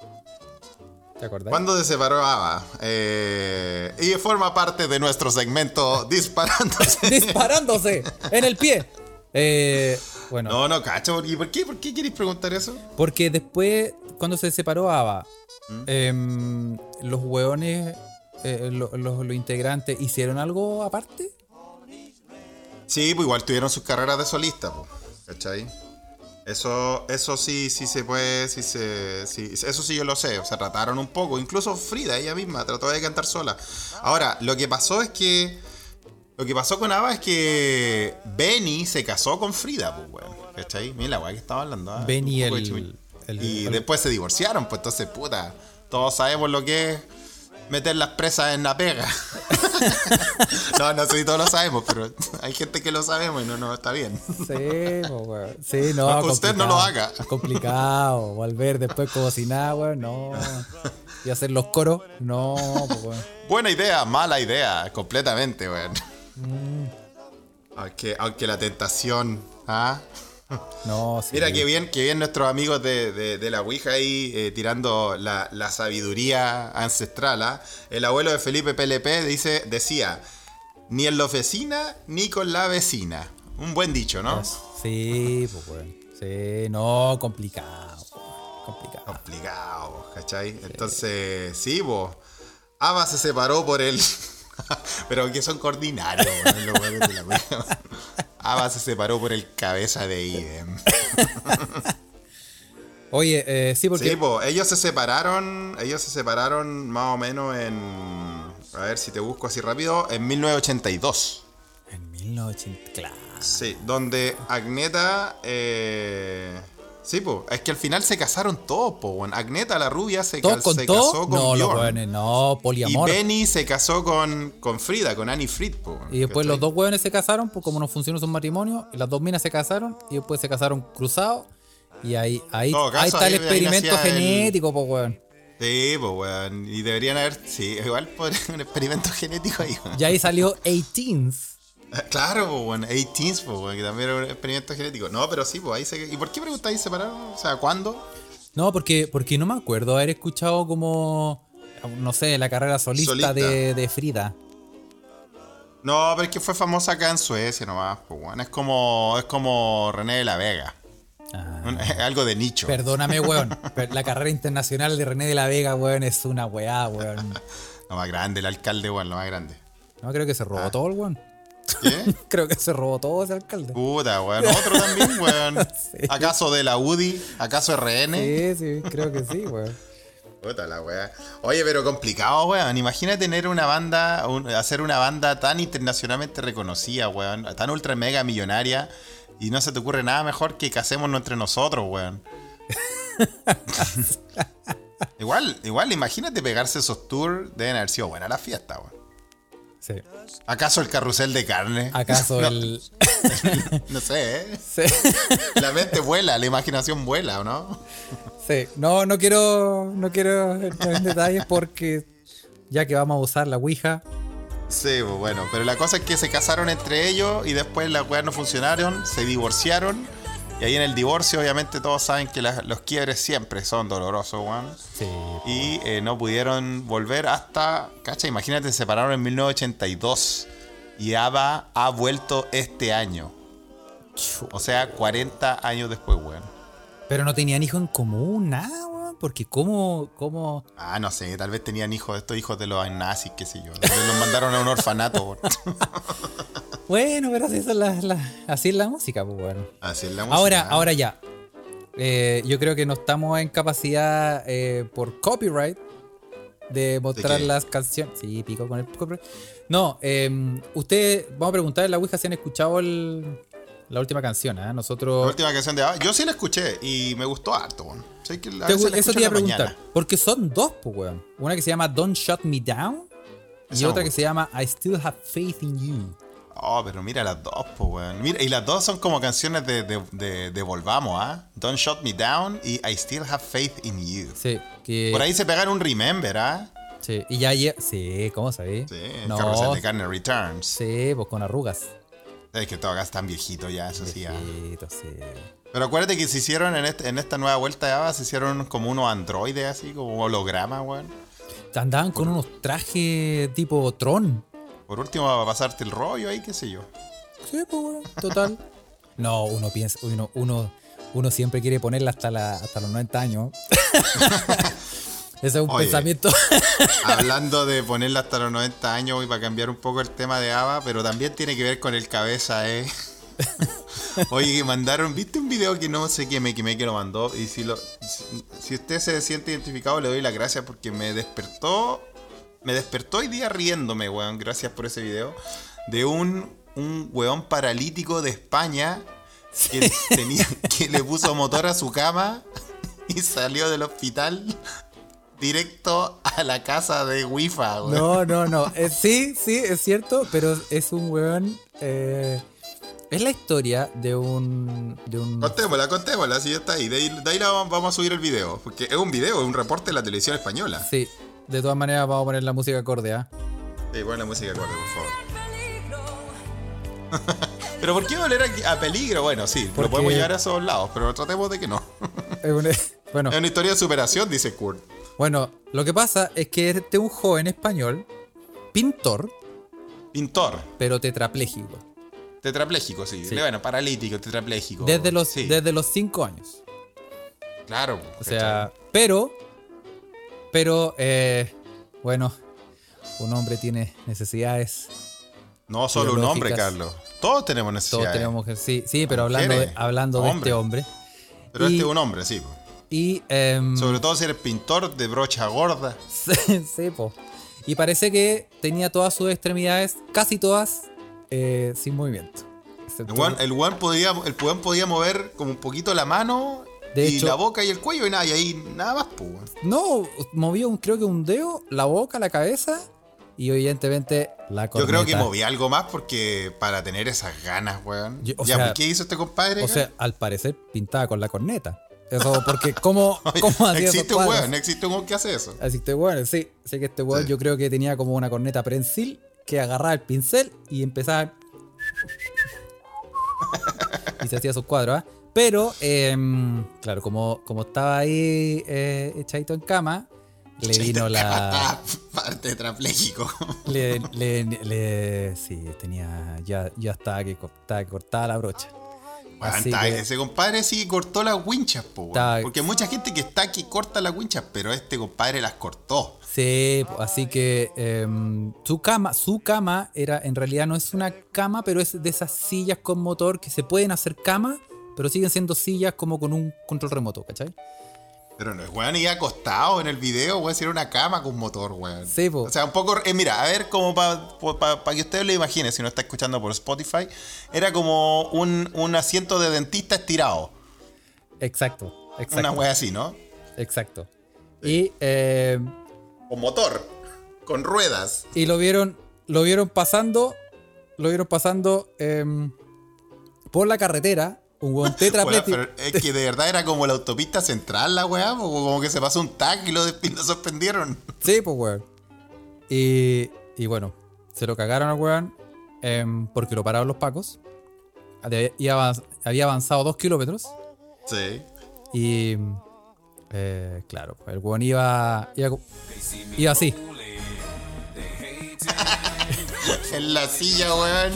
¿Te acordás? ¿Cuándo se separó Ava? Eh, y forma parte de nuestro segmento Disparándose. Disparándose en el pie. Eh, bueno, No, no, cacho. ¿Y por qué? ¿Por qué queréis preguntar eso? porque después, cuando se separó Ava, ¿Mm? em, los hueones, eh, lo- los, los integrantes, ¿hicieron algo aparte? Sí, pues igual tuvieron sus carreras de solista, pues. ¿Cachai? Eso, eso sí, sí se puede, sí se, sí, eso sí yo lo sé, o sea, trataron un poco, incluso Frida, ella misma, trató de cantar sola. Ahora, lo que pasó es que, lo que pasó con Ava es que Benny se casó con Frida, pues, weón, ¿cachai? Mira la weá que estaba hablando. ah, Benny de el- el- Y el- después se divorciaron, pues entonces, puta, todos sabemos lo que es meter las presas en la pega. no, no sé si todos lo sabemos, pero hay gente que lo sabemos y no, no está bien. Sí, weón. Sí, no. No, usted no lo haga. Complicado. Volver después como si nada, weón. No. Y hacer los coros. No, weón. Buena idea, mala idea, completamente, weón. Mm. Aunque, aunque la tentación, ¿ah? No, sí. Mira qué bien, qué bien nuestros amigos de, de- de la Ouija ahí eh, tirando la, la sabiduría ancestral. ¿ah? El abuelo de Felipe PLP dice, decía, ni en la oficina ni con la vecina. Un buen dicho, ¿no? Sí, pues, weón. Sí, no, complicado. Complicado. Complicado, ¿cachai? Entonces, sí, vos. Ava se separó por el. Pero que son coordinarios, weón, los de la. Ava se separó por el cabeza de Idem. Oye, eh, sí, porque. Sí, ellos se separaron, ellos se separaron más o menos en, a ver si te busco así rápido, en 1982. En 1980, claro. Sí, donde Agneta, eh, sí, pues, es que al final se casaron todos, bueno. Agneta la rubia se, ¿Todos ca- con se casó con No, los Bjorn. weones, no, y poliamor. Y, Benny se casó con, con Frida, con Annie Fried, pues, bueno, después los dos weones se casaron, pues como no funcionó su matrimonio, y las dos minas se casaron, y después se casaron cruzados. Y ahí, ahí, caso, ahí está el ahí- experimento el- genético, pues weón. Sí, pues, weón. Y deberían haber, sí, igual podría un experimento genético ahí, weón. Y ahí salió 18s. Claro, pues, bueno, 18s, pues, bueno, que también era un experimento genético. No, pero sí, pues ahí se. ¿Y por qué preguntáis separado? O sea, ¿cuándo? No, porque, porque no me acuerdo haber escuchado como, no sé, la carrera solista, Solista. De, de Frida. No, pero es que fue famosa acá en Suecia nomás, pues, bueno. Es como, es como René de la Vega. Ah. Algo de nicho. Perdóname, weón. La carrera internacional de René de la Vega, weón, es una weá, weón. Lo más grande, el alcalde, weón, lo más grande. No, creo que se Ah. robó todo el weón. ¿Qué? Creo que se robó todo ese alcalde. Puta, weón. Otro también, weón. Sí. ¿Acaso de la UDI? ¿Acaso RN? Sí, sí, creo que sí, weón. Puta la weá. Oye, pero complicado, weón. Imagina tener una banda, un- hacer una banda tan internacionalmente reconocida, weón. Tan ultra mega millonaria. Y no se te ocurre nada mejor que casémonos entre nosotros, weón. igual, igual, imagínate pegarse esos tours. Deben haber sido buena la fiesta, weón. Sí. ¿Acaso el carrusel de carne? ¿Acaso No, el. No sé, ¿eh? Sí. La mente vuela, la imaginación vuela, ¿o no? Sí. No, no quiero. No quiero entrar en detalles porque. Ya que vamos a usar la Ouija. Sí, pues bueno, pero la cosa es que se casaron entre ellos y después las weas no funcionaron, se divorciaron. Y ahí en el divorcio, obviamente, todos saben que las- los quiebres siempre son dolorosos, weón. Sí. Y eh, no pudieron volver hasta. Cacha, imagínate, se separaron en 1982. Y Ava ha vuelto este año. O sea, 40 años después, weón. Pero no tenían hijos en común, nada, weón. Porque cómo. cómo... Ah, no sé, tal vez tenían hijos, estos hijos de los nazis, qué sé yo. Los mandaron a un orfanato, weón. Bueno, pero así es la, la- así es la música, pues bueno. Así es la música. Ahora, ¿eh? ahora ya. Eh, yo creo que no estamos en capacidad eh, por copyright de mostrar las canciones. Sí, pico con el copyright. No, eh, ustedes, vamos a preguntar en la Ouija si han escuchado el- la última canción. ¿ah? La Nosotros. última canción de Ava, yo sí la escuché y me gustó harto, weón. La eso te iba a la preguntar. mañana. Porque son dos, pues, weón. Una que se llama Don't Shut Me Down y Esa otra que se llama I Still Have Faith in You. Oh, pero mira las dos, pues, weón. Mira, y las dos son como canciones de, de, de, de Volvamos, ¿ah? Don't Shut Me Down y I Still Have Faith in You. Sí, que. Por ahí se pegan un Remember, ¿ah? Sí, y ya. lle- Sí, ¿cómo sabéis? Sí, no. carrusel de carne Returns. Sí, pues con arrugas. Es que todo acá es tan viejito ya, eso sí, ¿ah? Sí. Pero acuérdate que se hicieron en, este- en esta nueva vuelta de Ava, se hicieron como unos androides así, como hologramas, weón. Andaban con unos trajes tipo Tron. Por último, va a pasarte el rollo ahí, qué sé yo. Sí, pues, weón, total. No, uno piensa, uno, uno, uno siempre quiere ponerla hasta, la, hasta los 90 años. Ese es un Oye. pensamiento. Hablando de ponerla hasta los 90 años y para cambiar un poco el tema de Ava, pero también tiene que ver con el cabeza, eh. Oye, que mandaron, ¿viste un video que no sé quién me quemé que lo mandó? Y si lo si, si usted se siente identificado, le doy las gracias porque me despertó. Me despertó hoy día riéndome, weón. Gracias por ese video. De un, un weón paralítico de España que, tenía, que le puso motor a su cama y salió del hospital directo a la casa de Wi-Fi, weón. No, no, no. Eh, sí, sí, es cierto, pero es un weón. eh, es la historia de un. De un Contémosla, contémosla, si ya está ahí. De ahí, de ahí la vamos vamos a subir el video. Porque es un video, es un reporte de la televisión española. sí, de todas maneras vamos a poner la música acorde, ¿ah? Sí, pon la música acorde, por favor. pero ¿por qué volver a, a peligro? Bueno, sí, Porque- lo podemos llevar a esos lados, pero tratemos de que no. Es un- bueno, es una historia de superación, dice Kurt. bueno, lo que pasa es que este es un joven español, pintor, Pintor, pero tetrapléjico. tetrapléjico, sí. Sí. Bueno, paralítico, tetrapléjico. Desde los, Sí, desde los 5 años. claro. O sea, pero, pero, eh, bueno, un hombre tiene necesidades. No solo un hombre. Carlos. Todos tenemos Todos necesidades. tenemos que, sí, sí, pero hablando de, hablando de este hombre. Pero y- este es un hombre, sí. Y, em, Sobre todo si eres pintor de brocha gorda. sí, sí, po. Y parece que tenía todas sus extremidades, casi todas, eh, sin movimiento. El weón, el weón podía, el weón podía mover como un poquito la mano De y hecho- la boca y el cuello y nada, y ahí nada más, pues. No, movió un, creo que un dedo, la boca, la cabeza y evidentemente la Yo corneta. creo que movía algo más porque para tener esas ganas, weón. Yo- o ya, sea- pues, ¿qué hizo este compadre? O sea, al parecer pintaba con la corneta. Eso, porque ¿cómo, cómo hacía existe un weón, existe un weón que hace eso. Que este weón, sí. Sé que este weón Sí. yo creo que tenía como una corneta prensil que agarraba el pincel y empezaba. y se hacía sus cuadros, ¿ah? Pero, em, claro, como, como estaba ahí eh, echadito en cama, le vino la. Parte tetrapléjico. Le, le, le- sí, tenía. Ya, ya estaba que, estaba que cortaba la brocha. Así que- Ese compadre sí cortó las winchas, po. Está- Porque hay mucha gente que está que corta las winchas, pero este compadre las cortó. Sí, así que em, su cama, su cama era, en realidad no es una cama, pero es de esas sillas con motor que se pueden hacer cama, pero siguen siendo sillas como con un control remoto, ¿cachai? Pero no es weón, y acostado en el video, weón, si era una cama con motor, weón. Sí, po. O sea, un poco. eh, mira, a ver, como para que usted lo imagine, si no está escuchando por Spotify, era como un, un asiento de dentista estirado. Exacto, exacto. Una wea así, ¿no? Exacto. Y, em, Con motor, con ruedas. y lo vieron, lo vieron pasando, lo vieron pasando em, por la carretera, un buen Weón, tetrapléjico. pero es que de verdad era como la autopista central, la weá, como que se pasó un tag y lo, lo suspendieron. Sí, pues, weón. Y, y bueno, se lo cagaron al weón em, porque lo pararon los pacos. Había, iba avanz- había avanzado dos kilómetros Sí. y, eh, claro, el weón iba, iba, iba así. En la silla, weón.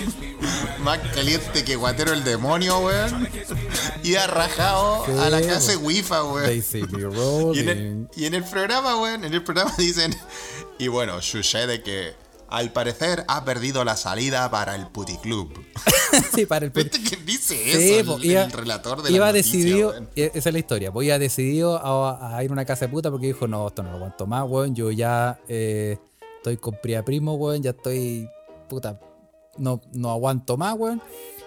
Más caliente que guatero el demonio, weón. Iba rajado a la casa de They weón. Y en, el, y en el programa, weón, en el programa dicen. Y bueno, sucede que al parecer ha perdido la salida para el puticlub. sí, para el ¿Viste que dice Sí, eso? po, el, iba, el relator de iba la noticia, decidido, weón. e- esa es la historia, pues iba decidido a, a ir a una casa de puta porque dijo, no, esto no lo aguanto más, weón, yo ya eh, estoy con Pria Primo, weón, ya estoy, puta, no, no aguanto más, weón,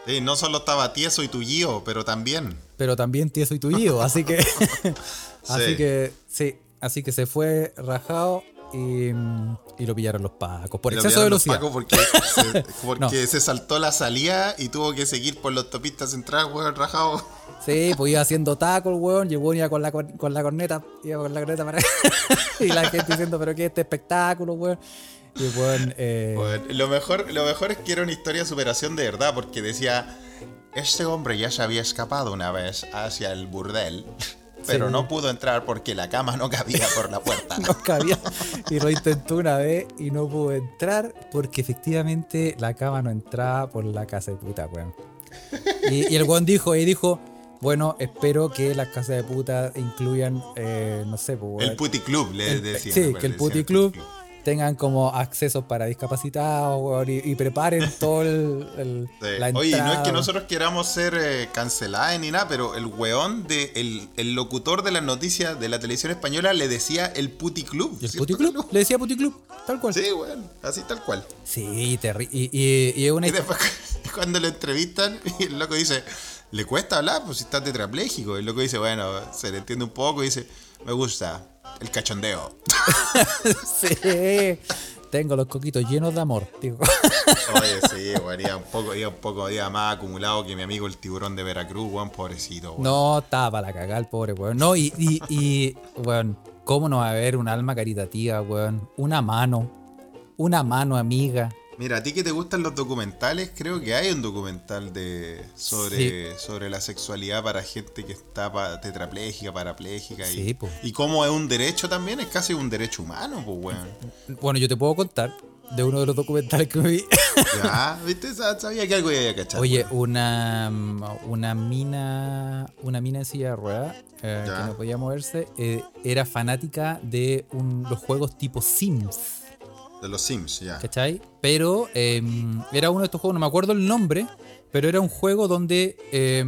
Sí, no solo estaba tieso y tullido, pero también. pero también tieso y tullido, así que, así Sí. que, sí, así que se fue rajado y, y lo pillaron los pacos por Y exceso de los velocidad. pacos porque, se, porque No. se saltó la salida y tuvo que seguir por la autopista central, weón, rajado. Sí, pues iba haciendo tacos, weón. Weón iba con la, cor- con la corneta. Iba con la corneta para. y la gente diciendo, pero qué es este espectáculo, weón. Y. Eh, lo, mejor, lo mejor es que era una historia de superación de verdad, porque decía. este hombre ya se había escapado una vez hacia el burdel, pero no pudo entrar porque la cama no cabía por la puerta. no cabía. Y lo intentó una vez y no pudo entrar porque efectivamente la cama no entraba por la casa de puta, weón. Y, y el weón dijo, y dijo, bueno, espero que las casas de puta incluyan, eh, no sé, pues, El weón, Puti Club, le decía. sí, que el decía, Puti Club tengan como accesos para discapacitados, weón, y, y preparen todo el, el- Sí. la Oye, no es que nosotros queramos ser eh, cancelados ni nada, pero el weón de el, el locutor de las noticias de la televisión española le decía el Puti Club. ¿Y el. Puti Club? Le decía Puti Club, tal cual. Sí, weón, así tal cual. Sí, terri- y, y, y una Y después cuando lo entrevistan y el loco dice, ¿le cuesta hablar? Pues si está tetrapléjico. El loco dice, bueno, se le entiende un poco y dice, me gusta el cachondeo. Sí, tengo los coquitos llenos de amor, digo. Oye, sí, weón, iba un poco, iba un poco iba más acumulado que mi amigo el tiburón de Veracruz, weón, pobrecito, weón. No, estaba para la cagada el pobre, weón. No, y, y, y, weón, ¿cómo no va a haber un alma caritativa, weón? Una mano, una mano amiga. Mira, a ti que te gustan los documentales, creo que hay un documental de sobre, sobre la sexualidad para gente que está pa- tetrapléjica, parapléjica. y, Sí, po. y cómo es un derecho también, es casi un derecho humano, pues, weón. Bueno, yo te puedo contar de uno de los documentales que me vi. Ya, ¿viste? Sa- Sabía que algo iba a cachar. Oye, una, una mina una mina en silla de ruedas eh, que no podía moverse eh, era fanática de un- los juegos tipo Sims. De los Sims, ya. ¿Cachai? Pero eh, era uno de estos juegos, no me acuerdo el nombre, pero era un juego donde eh,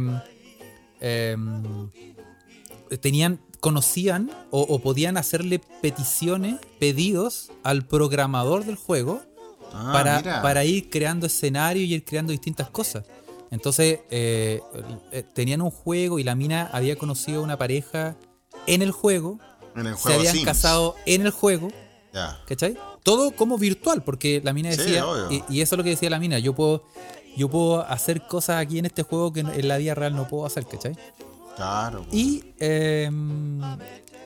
eh, tenían, conocían o, o podían hacerle peticiones, pedidos al programador del juego Ah, para, para ir creando escenarios y ir creando distintas cosas. Entonces, eh, eh, tenían un juego y la mina había conocido a una pareja en el juego, En el se juego habían Sims. casado en el juego, Ya. ¿cachai? Todo como virtual, porque la mina decía, y, y eso es lo que decía la mina, yo puedo, yo puedo hacer cosas aquí en este juego que en la vida real no puedo hacer, ¿cachai? Claro. po. Y eh,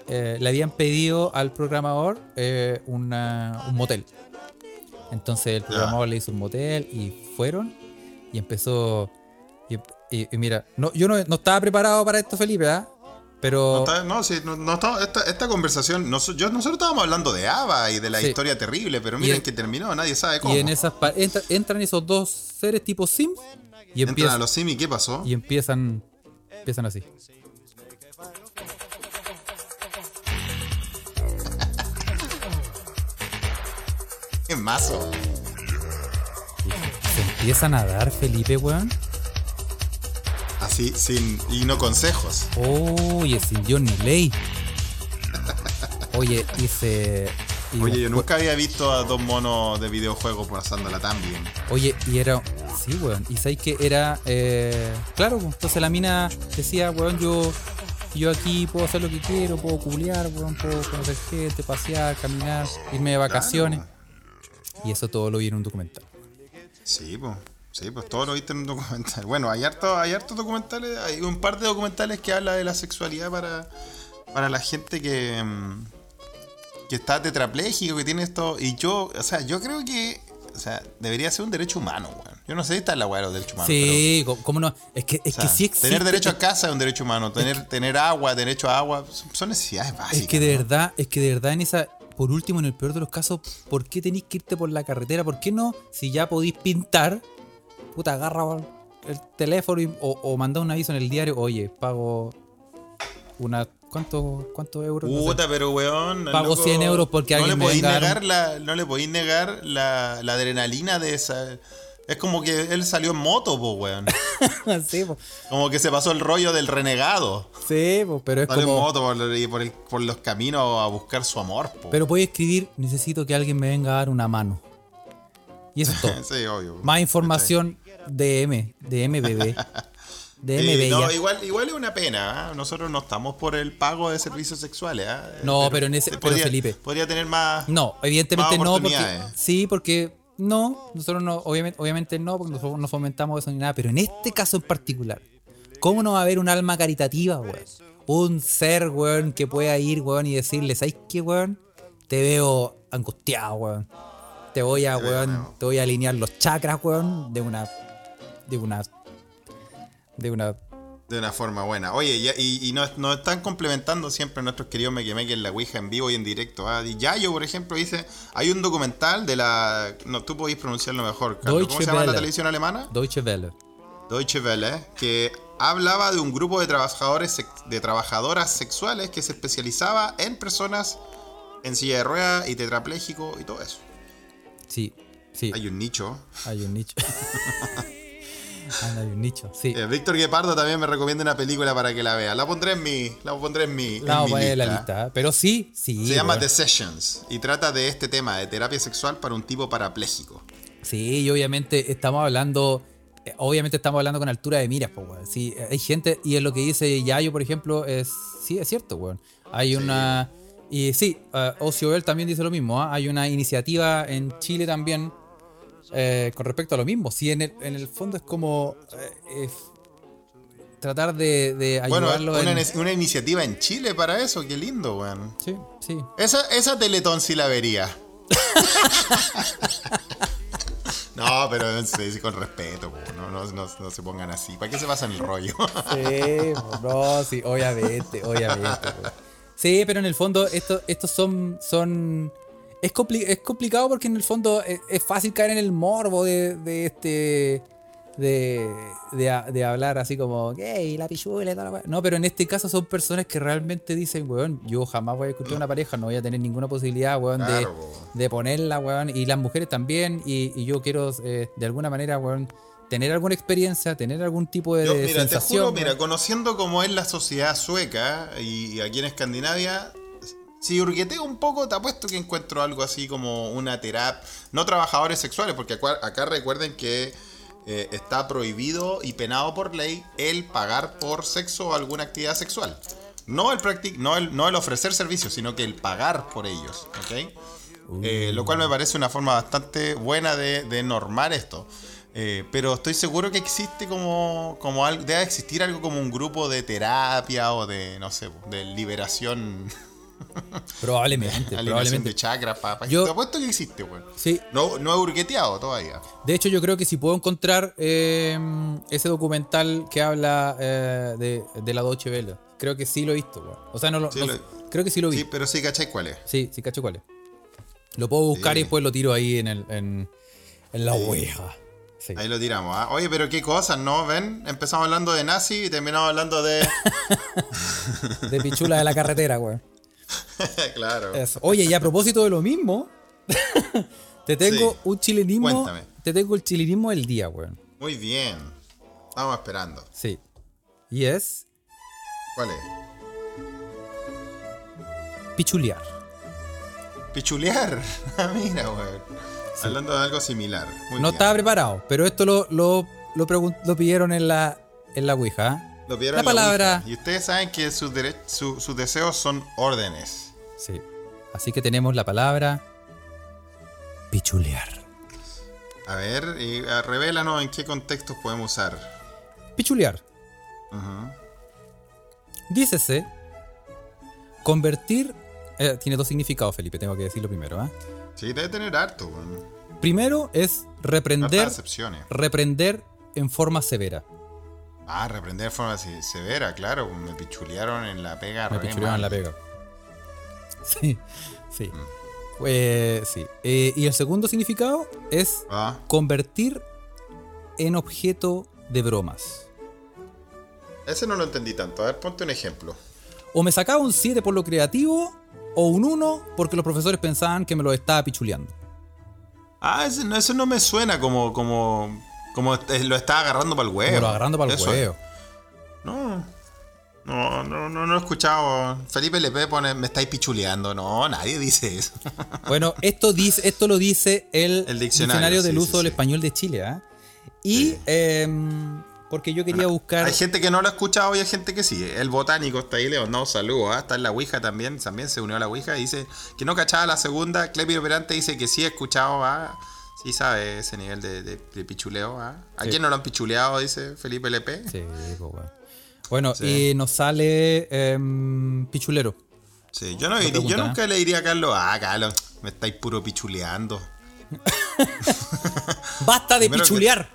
eh, le habían pedido al programador eh, una- un motel. Entonces el programador le hizo un motel y fueron y empezó... Y, y- y mira, no, yo no, no estaba preparado para esto, Felipe, ¿ah? Pero... No, está- no, sí, no, no está- esta, esta conversación, yo, nosotros estábamos hablando de Ava y de la Sí. historia terrible, pero miren en- que terminó, nadie sabe cómo. Y en esas entra- entran esos dos seres tipo Sims y Entran a empiezan, los Sims y ¿qué pasó? y empiezan, empiezan así. ¡Qué mazo! Se empiezan a dar, Felipe, weón. Así, sin. Y no consejos. Oye, sin ni ley. Oye, se. y Oye, yo nunca había visto a dos monos de videojuegos pasándola tan bien. Oye, y era. Sí, weón. Y sabéis que era. eh, claro, pues, entonces la mina decía, weón, yo. Yo aquí puedo hacer lo que quiero, puedo culear, weón, puedo conocer gente, pasear, caminar, irme de vacaciones. Y eso todo lo vi en un documental. Sí, pues. Sí, pues todo lo viste en un documental. Bueno, hay harto, hay hartos documentales, hay un par de documentales que habla de la sexualidad para, para la gente que, mm, que está tetrapléjico, que tiene esto. Y yo, o sea, yo creo que, o sea, debería ser un derecho humano, weón. Yo no sé si está en la weá de los derechos humanos. sí, co- ¿cómo no? Es que, es pero, que sí existe. Tener derecho a casa es un derecho humano. Tener, tener agua, derecho a agua, son, son necesidades básicas. Es que de ¿no? verdad, es que de verdad en esa, por último, en el peor de los casos, ¿por qué tenéis que irte por la carretera? ¿Por qué no? Si ya podéis pintar, puta, agarra el teléfono y- o, o manda un aviso en el diario, oye, pago una, ¿cuántos cuántos euros? No sé. Puta, pero weón. Pago 100 euros porque no alguien le me negar la, No le podéis negar la, la adrenalina de esa. Es como que él salió en moto, po, weón. sí, po. Como que se pasó el rollo del renegado. sí po, pero es Salió en como... moto por, y por, el- por los caminos a buscar su amor, po. Pero puedes escribir, necesito que alguien me venga a dar una mano. Y eso es todo. sí, obvio. Más información DM, de MBB. De Sí, MB no, igual, igual es una pena. ¿ah? Nosotros no estamos por el pago de servicios sexuales. ¿ah? No, pero en ese- pero podría, Felipe. Podría tener más. No, evidentemente Más no, porque. Sí, porque no, nosotros no, obviamente, obviamente no, porque nosotros no fomentamos eso ni nada, pero en este caso en particular, ¿cómo no va a haber un alma caritativa, weón? Un ser, weón, que pueda ir, weón, y decirle, ¿sabes qué, weón? Te veo angustiado, weón. Te voy a, weón, te voy a alinear los chakras, weón, de una. De una. De una. De una forma buena. Oye, y, y- y nos, nos están complementando siempre nuestros queridos Mequemeque en la Ouija en vivo y en directo. ¿ah? Y Yayo, por ejemplo, dice: hay un documental de la. No, tú podéis pronunciarlo mejor, Carlos. ¿Cómo se llama la televisión alemana? Deutsche Welle. Deutsche Welle, que hablaba de un grupo de trabajadores de trabajadoras sexuales que se especializaba en personas en silla de ruedas y tetrapléjico y todo eso. Sí, sí. Hay un nicho. Hay un nicho. Hay un nicho, sí. Eh, Víctor Guepardo también me recomienda una película para que la vea. La pondré en mi, la pondré en mi, La en mi lista. ¿eh? Pero sí, sí. Se llama. The Sessions y trata de este tema de terapia sexual para un tipo parapléjico. Sí, y obviamente estamos hablando. eh, Obviamente estamos hablando con altura de miras, pues, weón. Sí, hay gente, y es lo que dice Yayo, por ejemplo, es. Sí, es cierto, weón. Hay una. Y sí, uh, Ocio también dice lo mismo. ¿ah? Hay una iniciativa en Chile también eh, con respecto a lo mismo. Sí, en el, en el fondo es como. eh, es tratar de, de Bueno, ayudarlo una, en- una iniciativa en Chile para eso, qué lindo, weón. Sí, sí. Esa, esa Teletón sí la vería. No, pero sí, con respeto, no, no, no- no se pongan así. ¿Para qué se pasan el rollo? Sí, no, sí, obviamente, obviamente. Sí, pero en el fondo esto- estos son, son es, compli- es complicado porque en el fondo es, es fácil caer en el morbo de, de este de, de, hablar así como gay, la pichula y toda la wea". No, pero en este caso son personas que realmente dicen, weón, yo jamás voy a escuchar una pareja, no voy a tener ninguna posibilidad, weón, de, de ponerla, weón, y las mujeres también, y, y yo quiero eh, de alguna manera, weón, tener alguna experiencia, tener algún tipo de Yo, mira, te juro, mira, conociendo cómo es la sociedad sueca y aquí en Escandinavia, si hurgueteo un poco, te apuesto que encuentro algo así como una terapia. No trabajadores sexuales, porque acá, recuerden que eh, está prohibido y penado por ley el pagar por sexo o alguna actividad sexual. No el, practic no el, no el ofrecer servicios, sino que el pagar por ellos. ¿ok? Eh, lo cual me parece una forma bastante buena de, de normar esto. Eh, pero estoy seguro que existe como, como algo, debe existir algo como un grupo de terapia o de, no sé, de liberación, Probablemente, probablemente. de chakras. Yo- te apuesto que existe, weón. Sí, No, no he hurgueteado todavía. de hecho yo creo que si puedo encontrar eh, ese documental que habla eh, de, de la Deutsche Welle, creo que sí lo he visto, weón. O sea, no lo, Sí, no- lo- creo que sí lo vi. Sí, pero sí, ¿cachai cuál es? Sí, sí, cacho cuál es. Lo puedo buscar Sí. y después lo tiro ahí en, el, en, en la. Sí. Ahí lo tiramos. ¿ah? Oye, pero qué cosas, ¿no? ¿Ven? Empezamos hablando de nazi y terminamos hablando de... De pichula de la carretera, weón. claro. Eso. Oye, y a propósito de lo mismo, te tengo Sí. un chilenismo. Cuéntame. Te tengo el chilenismo del día, weón. Muy bien. Estamos esperando. Sí. Y es ¿Cuál es? pichulear. Pichulear. Ah, Mira, weón. Hablando de algo similar. Muy no bien. estaba preparado, pero esto lo, lo, lo, lo pidieron en la, en la Ouija. La palabra. Ouija. Y ustedes saben que sus, su- sus deseos son órdenes. Sí. Así que tenemos la palabra pichulear. A ver, y, revélanos en qué contextos podemos usar. Pichulear. Ujú. Dícese convertir. eh, tiene dos significados, Felipe, tengo que decirlo primero. ¿ah? Sí, debe tener harto. Primero es reprender, reprender en forma severa. Ah, reprender de forma severa, claro. Me pichulearon en la pega. Me pichulearon mal. la pega. Sí, sí. Pues, sí. Eh, y el segundo significado es Ah, convertir en objeto de bromas. ese no lo entendí tanto. A ver, ponte un ejemplo. O me sacaba un 7 por lo creativo, o un 1 porque los profesores pensaban que me lo estaba pichuleando. Ah, ese no, eso no me suena como, como, como eh, lo estaba agarrando para el huevo. Como lo agarrando para el Eso es. huevo. No. No, no, no, no he escuchado. Felipe Lepe pone, me estáis pichuleando. No, nadie dice eso. Bueno, esto, dice, esto lo dice el, El diccionario, diccionario, del sí, uso sí, del sí. español de Chile. ¿ah? Y em, porque yo quería buscar... Hay gente que no lo ha escuchado y hay gente que sí. El botánico está ahí, le mandamos saludos. ¿ah? Está en la Ouija también, también se unió a la Ouija dice que no cachaba la segunda. Clepi Operante dice que sí ha escuchado, ¿ah? Sí sabe ese nivel de, de- de pichuleo. ¿ah? ¿A Sí. quién no lo han pichuleado? Dice Felipe Lepe. Sí, pues, bueno. Bueno, Sí. y nos sale em, pichulero. Sí, yo, no diría- yo pregunta, ¿eh? nunca le diría a Carlos, ah, Carlos, me estáis puro pichuleando. ¡Basta de Primero que- pichulear!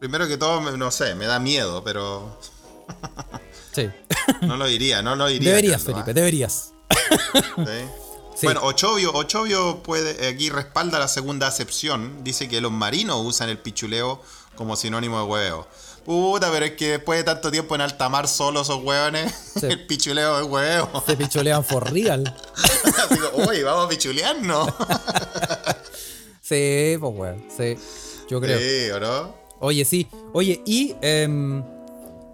Primero que todo, no sé, me da miedo, pero Sí. no lo diría, no lo diría. Deberías, Carlos, Felipe, ¿ah? deberías. Sí. Sí. Bueno, Ochovio, Ochovio puede, aquí respalda la segunda acepción. Dice que los marinos usan el pichuleo como sinónimo de hueveo. Puta, pero es que después de tanto tiempo en alta mar solo esos hueones, Sí. el pichuleo es huevo. Te picholean for real. Como, oye, vamos a pichulearnos. Sí, pues weón. Sí. Yo creo. Sí, ¿o no? Oye, sí. Oye, y em,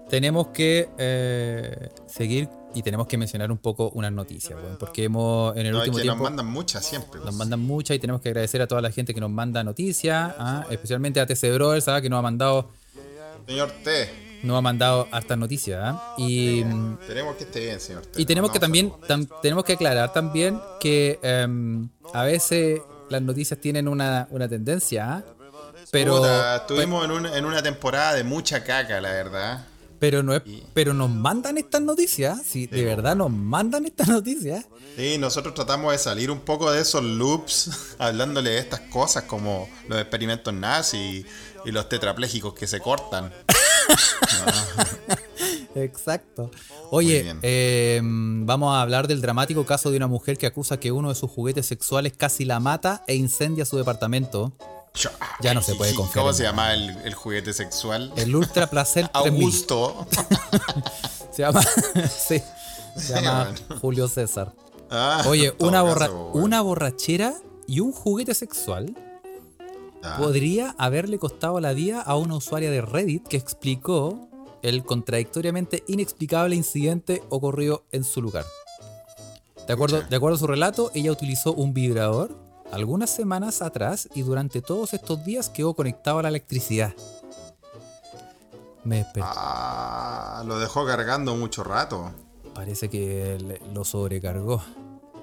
tenemos que eh, seguir y tenemos que mencionar un poco unas noticias, porque hemos en el No, es último que tiempo nos mandan muchas siempre. pues. nos mandan muchas y tenemos que agradecer a toda la gente que nos manda noticias, ah, especialmente a TC Brothers, ah, que nos ha mandado Señor T, nos ha mandado hartas noticias, ah, y tenemos que esté bien, señor T. y tenemos que también tam- tenemos que aclarar también que em, a veces las noticias tienen una, una tendencia, ah, pero Puta, estuvimos en, un- en una temporada de mucha caca, la verdad. Pero no es, pero nos mandan estas noticias, si de verdad nos mandan estas noticias. Sí, nosotros tratamos de salir un poco de esos loops, hablándole de estas cosas como los experimentos nazis y los tetraplégicos que se cortan. Exacto. Oye, eh, vamos a hablar del dramático caso de una mujer que acusa que uno de sus juguetes sexuales casi la mata e incendia su departamento. Ya no se puede confiar ¿Cómo se llama el, el juguete sexual? El Ultra Placer 3000. Augusto. Se llama, sí, se llama. Julio César. Ah, Oye, una, borra- caso, bueno. una borrachera y un juguete sexual Ah, podría haberle costado la vida a una usuaria de Reddit que explicó el contradictoriamente inexplicable incidente ocurrido en su lugar. De acuerdo, de acuerdo a su relato, ella utilizó un vibrador algunas semanas atrás y durante todos estos días quedó conectado a la electricidad. Me desperté. ah, lo dejó cargando mucho rato. Parece que lo sobrecargó.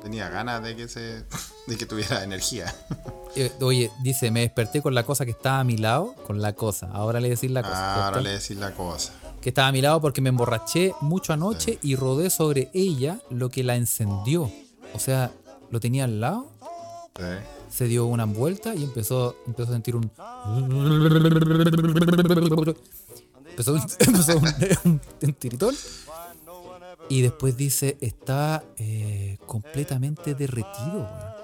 Tenía ganas de que se de que tuviera energía. Eh, Oye, dice, me desperté con la cosa que estaba a mi lado, con la cosa. Ahora le decís la cosa. Ah, ahora le decís la cosa. que estaba a mi lado porque me emborraché mucho anoche y rodé sobre ella lo que la encendió. O sea, lo tenía al lado, Sí. se dio una vuelta y empezó, empezó a sentir un... Empezó, un- empezó un, un- un tiritón. Y después dice, estaba eh, completamente derretido, weón.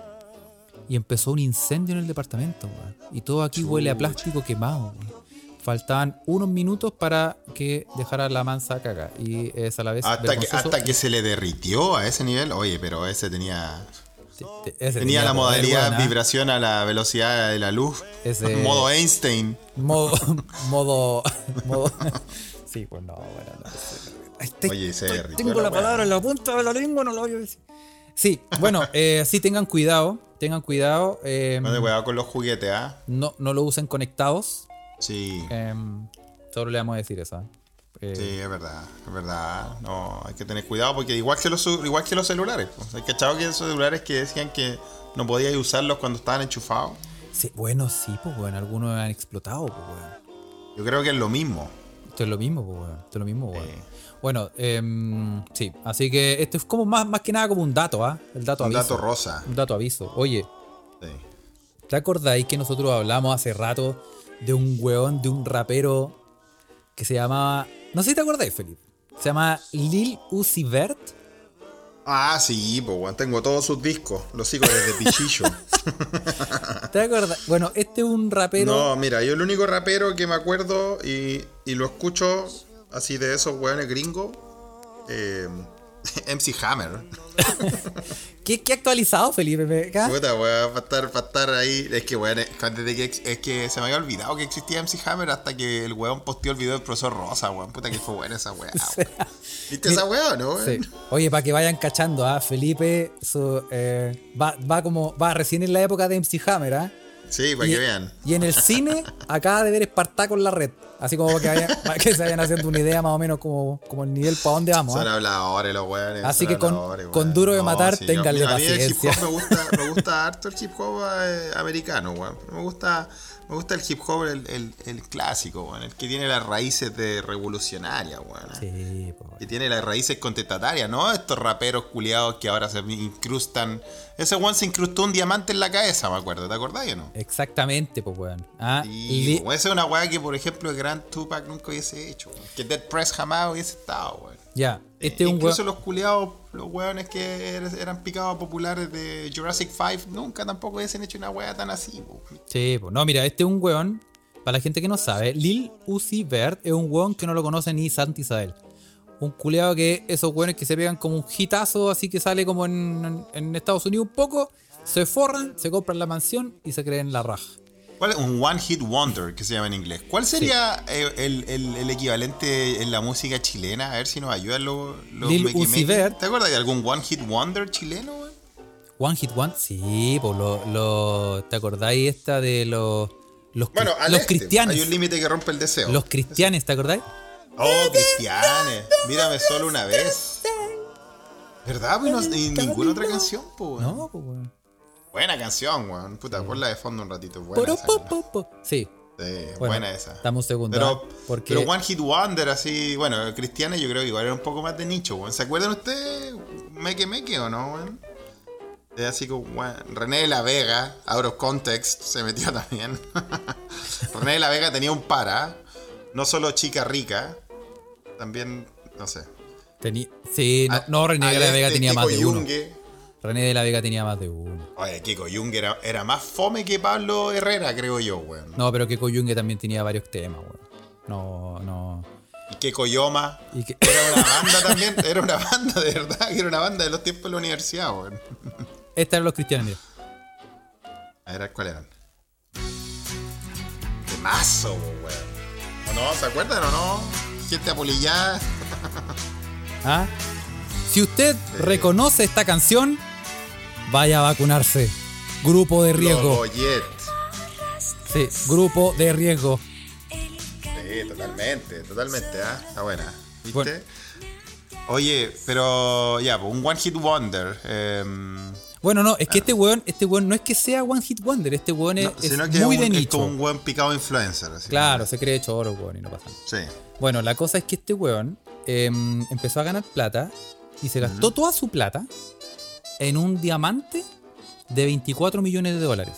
Y empezó un incendio en el departamento, weón. Y todo aquí huele a plástico quemado, weón. Faltaban unos minutos para que dejara la mansa caga. Y es a la vez. Hasta que, hasta que se le derritió a ese nivel. Oye, pero ese tenía. Sí, te- ese Tenía la modalidad ¿ah? vibración a la velocidad de la luz. Ese- Modo Einstein. Modo. modo. modo sí, pues no, bueno, no te- Oye, se estoy- Tengo la palabra en la punta de la lengua, no la voy a decir. Sí, bueno, eh, sí, tengan cuidado. Tengan cuidado. eh, No te cuidado con los juguetes, ¿ah? no, no lo usen conectados. Sí. eh, solo le vamos a decir eso. Eh. Sí, es verdad, es verdad. No, hay que tener cuidado porque igual que los, igual que los celulares. Pues. Hay cachado que esos celulares que decían que no podíais usarlos cuando estaban enchufados. Sí, bueno, sí, pues bueno, algunos han explotado, pues bueno. Yo creo que es lo mismo. Esto es lo mismo, pues, weón. Esto es lo mismo, weón. Sí. Bueno, em, sí. Así que esto es como más, más que nada como un dato, ¿ah? El dato Un aviso. dato rosa. Un dato aviso. Oye, Sí. ¿te acordáis que nosotros hablamos hace rato de un weón, de un rapero que se llamaba. No sé si te acordáis, Felipe. Se llama Lil Uzi Vert. Ah, sí, pues tengo todos sus discos. Los sigo desde Pichillo. ¿Te acordáis? Bueno, este es un rapero. No, mira, yo el único rapero que me acuerdo y, y lo escucho así de esos weones gringos. eh, MC Hammer. ¿Qué, qué actualizado, Felipe? Puta, weón, para estar, para estar ahí. Es que, weón, es, que, es que se me había olvidado que existía MC Hammer hasta que el weón posteó el video del profesor Rosa, weón. Puta que fue buena esa weá. ¿Viste esa weá o no, Sí. Oye, para que vayan cachando, ¿ah? Felipe su, eh, va, va como va recién en la época de MC Hammer, ¿ah? Sí, para y, que vean. y en el cine acaba de ver Espartaco en la red. Así como que, vayan- para que se vayan haciendo una idea más o menos como, como el nivel para dónde vamos. Son ¿ah? habladores los weones. Así que con- habladores, con duro de matar, sí, yo- a mí el hip paciencia. hop me gusta, me gusta harto el hip hop eh, americano, weón. Me gusta, me gusta el hip hop, el, el, el clásico, weón. El que tiene las raíces de revolucionaria, weón. Sí, po, Que tiene las raíces contestatarias, ¿no? Estos raperos culiados que ahora se incrustan. Ese weón se incrustó un diamante en la cabeza, me acuerdo. ¿Te acordás o no? Exactamente, pues, weón. Ah, Y li- weón, esa es una weá que, por ejemplo, el gran Tupac nunca hubiese hecho. weón. Que Dead Press jamás hubiese estado, weón. ya, este un Incluso los culiados, los weones que er- eran picados populares de Jurassic 5, nunca tampoco hubiesen hecho una weá tan así. Sí, pues, no, mira, este es un weón. Para la gente que no sabe, Lil Uzi Vert es un weón que no lo conoce ni Santi Isabel. Un culeado que esos weones que se pegan como un hitazo, así que sale como en, en Estados Unidos un poco, se forran, se compran la mansión y se creen la raja. ¿Cuál es un One Hit Wonder que se llama en inglés? ¿Cuál sería eh, el, el- el equivalente en la música chilena? A ver si nos ayudan los, los Lil Uzi. Vert. ¿Te acuerdas de algún One Hit Wonder chileno, weón? One Hit One, sí, pues lo, lo- ¿te acordáis esta de los los, Bueno, los este, cristianos? Hay un límite que rompe el deseo. Los cristianes, ¿te acordáis? Oh, cristianes. Mírame solo una vez. ¿Verdad? Pues no, y ninguna otra canción, weón. No, pues. Buena canción, weón. Puta, ponla de fondo un ratito. Buena Poro, esa. Sí, Sí, Bueno, buena esa. dame un segundo, Pero, ¿ah? Porque- pero One Hit Wonder, así, bueno, cristiana yo creo que igual era un poco más de nicho, weón. ¿Se acuerdan ustedes? Meque Meque o no, weón? Es así como, weón, René de la Vega, out of context, se metió también. René de la Vega tenía un para, no solo chica rica, también, no sé. Tení- sí, no, A- no René de la Vega este, tenía más de uno. Yungue. René de la Vega tenía más de uno. Oye, Kiko Jung era, era más fome que Pablo Herrera, creo yo, weón. No, pero que Coyungue también tenía varios temas, weón. No, no. Y que Coyoma. Y que, Era una banda también, era una banda de verdad, que era una banda de los tiempos de la universidad, weón. Estos eran los cristianos, mira. A ver, ¿cuáles eran? De mazo, weón. ¿O no? ¿Se acuerdan o no? Gente apolillada. ¿Ah? Si usted reconoce esta canción, vaya a vacunarse. Grupo de riesgo. Sí, grupo de riesgo. Sí, totalmente, totalmente, ¿ah? Está buena. ¿Viste? Bueno. Oye, pero ya, pues, un One Hit Wonder. em, Bueno, no, es que este weón, este weón no es que sea One Hit Wonder, este weón es, no, es sino que muy es, de un, es nicho. como un buen picado influencer. Así Claro, se cree choro, weón, y no pasa nada. Sí. Bueno, la cosa es que este weón em, empezó a ganar plata y se gastó toda su plata en un diamante de 24 millones de dólares.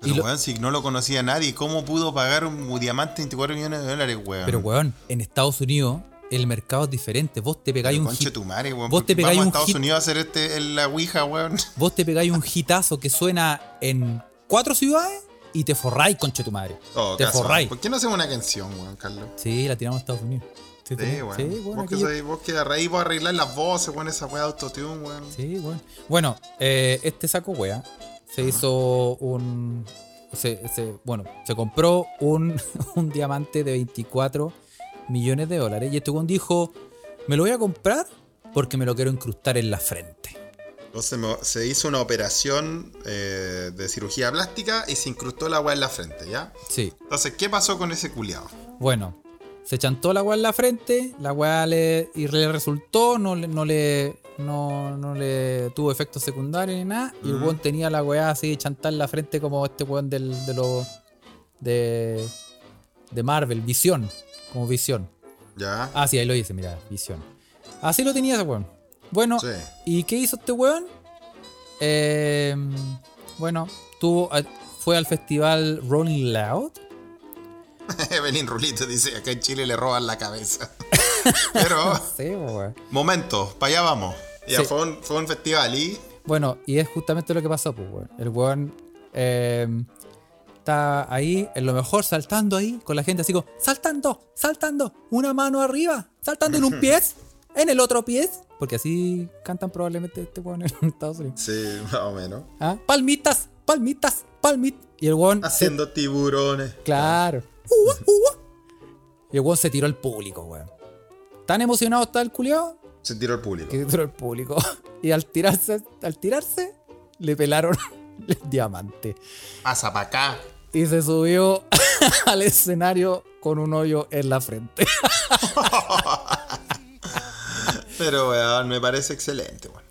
Pero, Y lo- weón, si no lo conocía nadie, ¿cómo pudo pagar un diamante de 24 millones de dólares, weón? Pero, weón, en Estados Unidos el mercado es diferente. Vos te pegáis un hit, tu madre, weón. vos te ¿por qué pegáis un a Estados hit- Unidos a hacer este la Ouija, weón. vos te pegáis un hitazo que suena en cuatro ciudades y te forráis, conche tu madre. Todo te caso, forráis. ¿Por qué no hacemos una canción, weón, Carlos? Sí, la tiramos a Estados Unidos. Sí, Sí, weón. sí, vos, que sois- vos que vos arreglar las voces, weón, esa weá de autotune, weón. Sí, bueno. Bueno, eh, este saco wea se hizo un. Se, se- bueno, se compró un, un diamante de 24 millones de dólares. Y este weón dijo: Me lo voy a comprar porque me lo quiero incrustar en la frente. Entonces me- se hizo una operación eh, de cirugía plástica y se incrustó la weá en la frente, ¿ya? Sí. Entonces, ¿qué pasó con ese culiado? Bueno, se chantó la weá en la frente. La weá le, y le resultó, no le, no le. No, no le tuvo efectos secundarios ni nada. Y el weón tenía la weá así chantada en la frente como este weón del, de los. De. De Marvel, Visión. Como Visión. ¿Ya? Ah, sí, ahí lo dice, mira, Visión. Así lo tenía ese weón. Bueno, Sí. ¿y qué hizo este weón? Eh, bueno, tuvo, fue al festival Rolling Loud. Evelyn Rulito dice, acá en Chile le roban la cabeza. Pero, Sí, momento, para allá vamos. Ya Sí. fue, un, fue un festival y... Bueno, y es justamente lo que pasó, pues, weón. El weón eh, está ahí, en lo mejor, saltando ahí, con la gente así como, saltando, saltando, una mano arriba, saltando en un pie, en el otro pie. Porque así cantan probablemente este weón en Estados Unidos. Sí, más o menos. ¿Ah? Palmitas, palmitas, palmitas. Y el weón. se- Haciendo tiburones. Claro. Ua. Y el weón se tiró al público, weón. Tan emocionado está el culiao Se tiró el público. que tiró al público. Y al tirarse, al tirarse, le pelaron el diamante. Pasa para acá. y se subió al escenario con un hoyo en la frente. Pero, weón, me parece excelente, weón.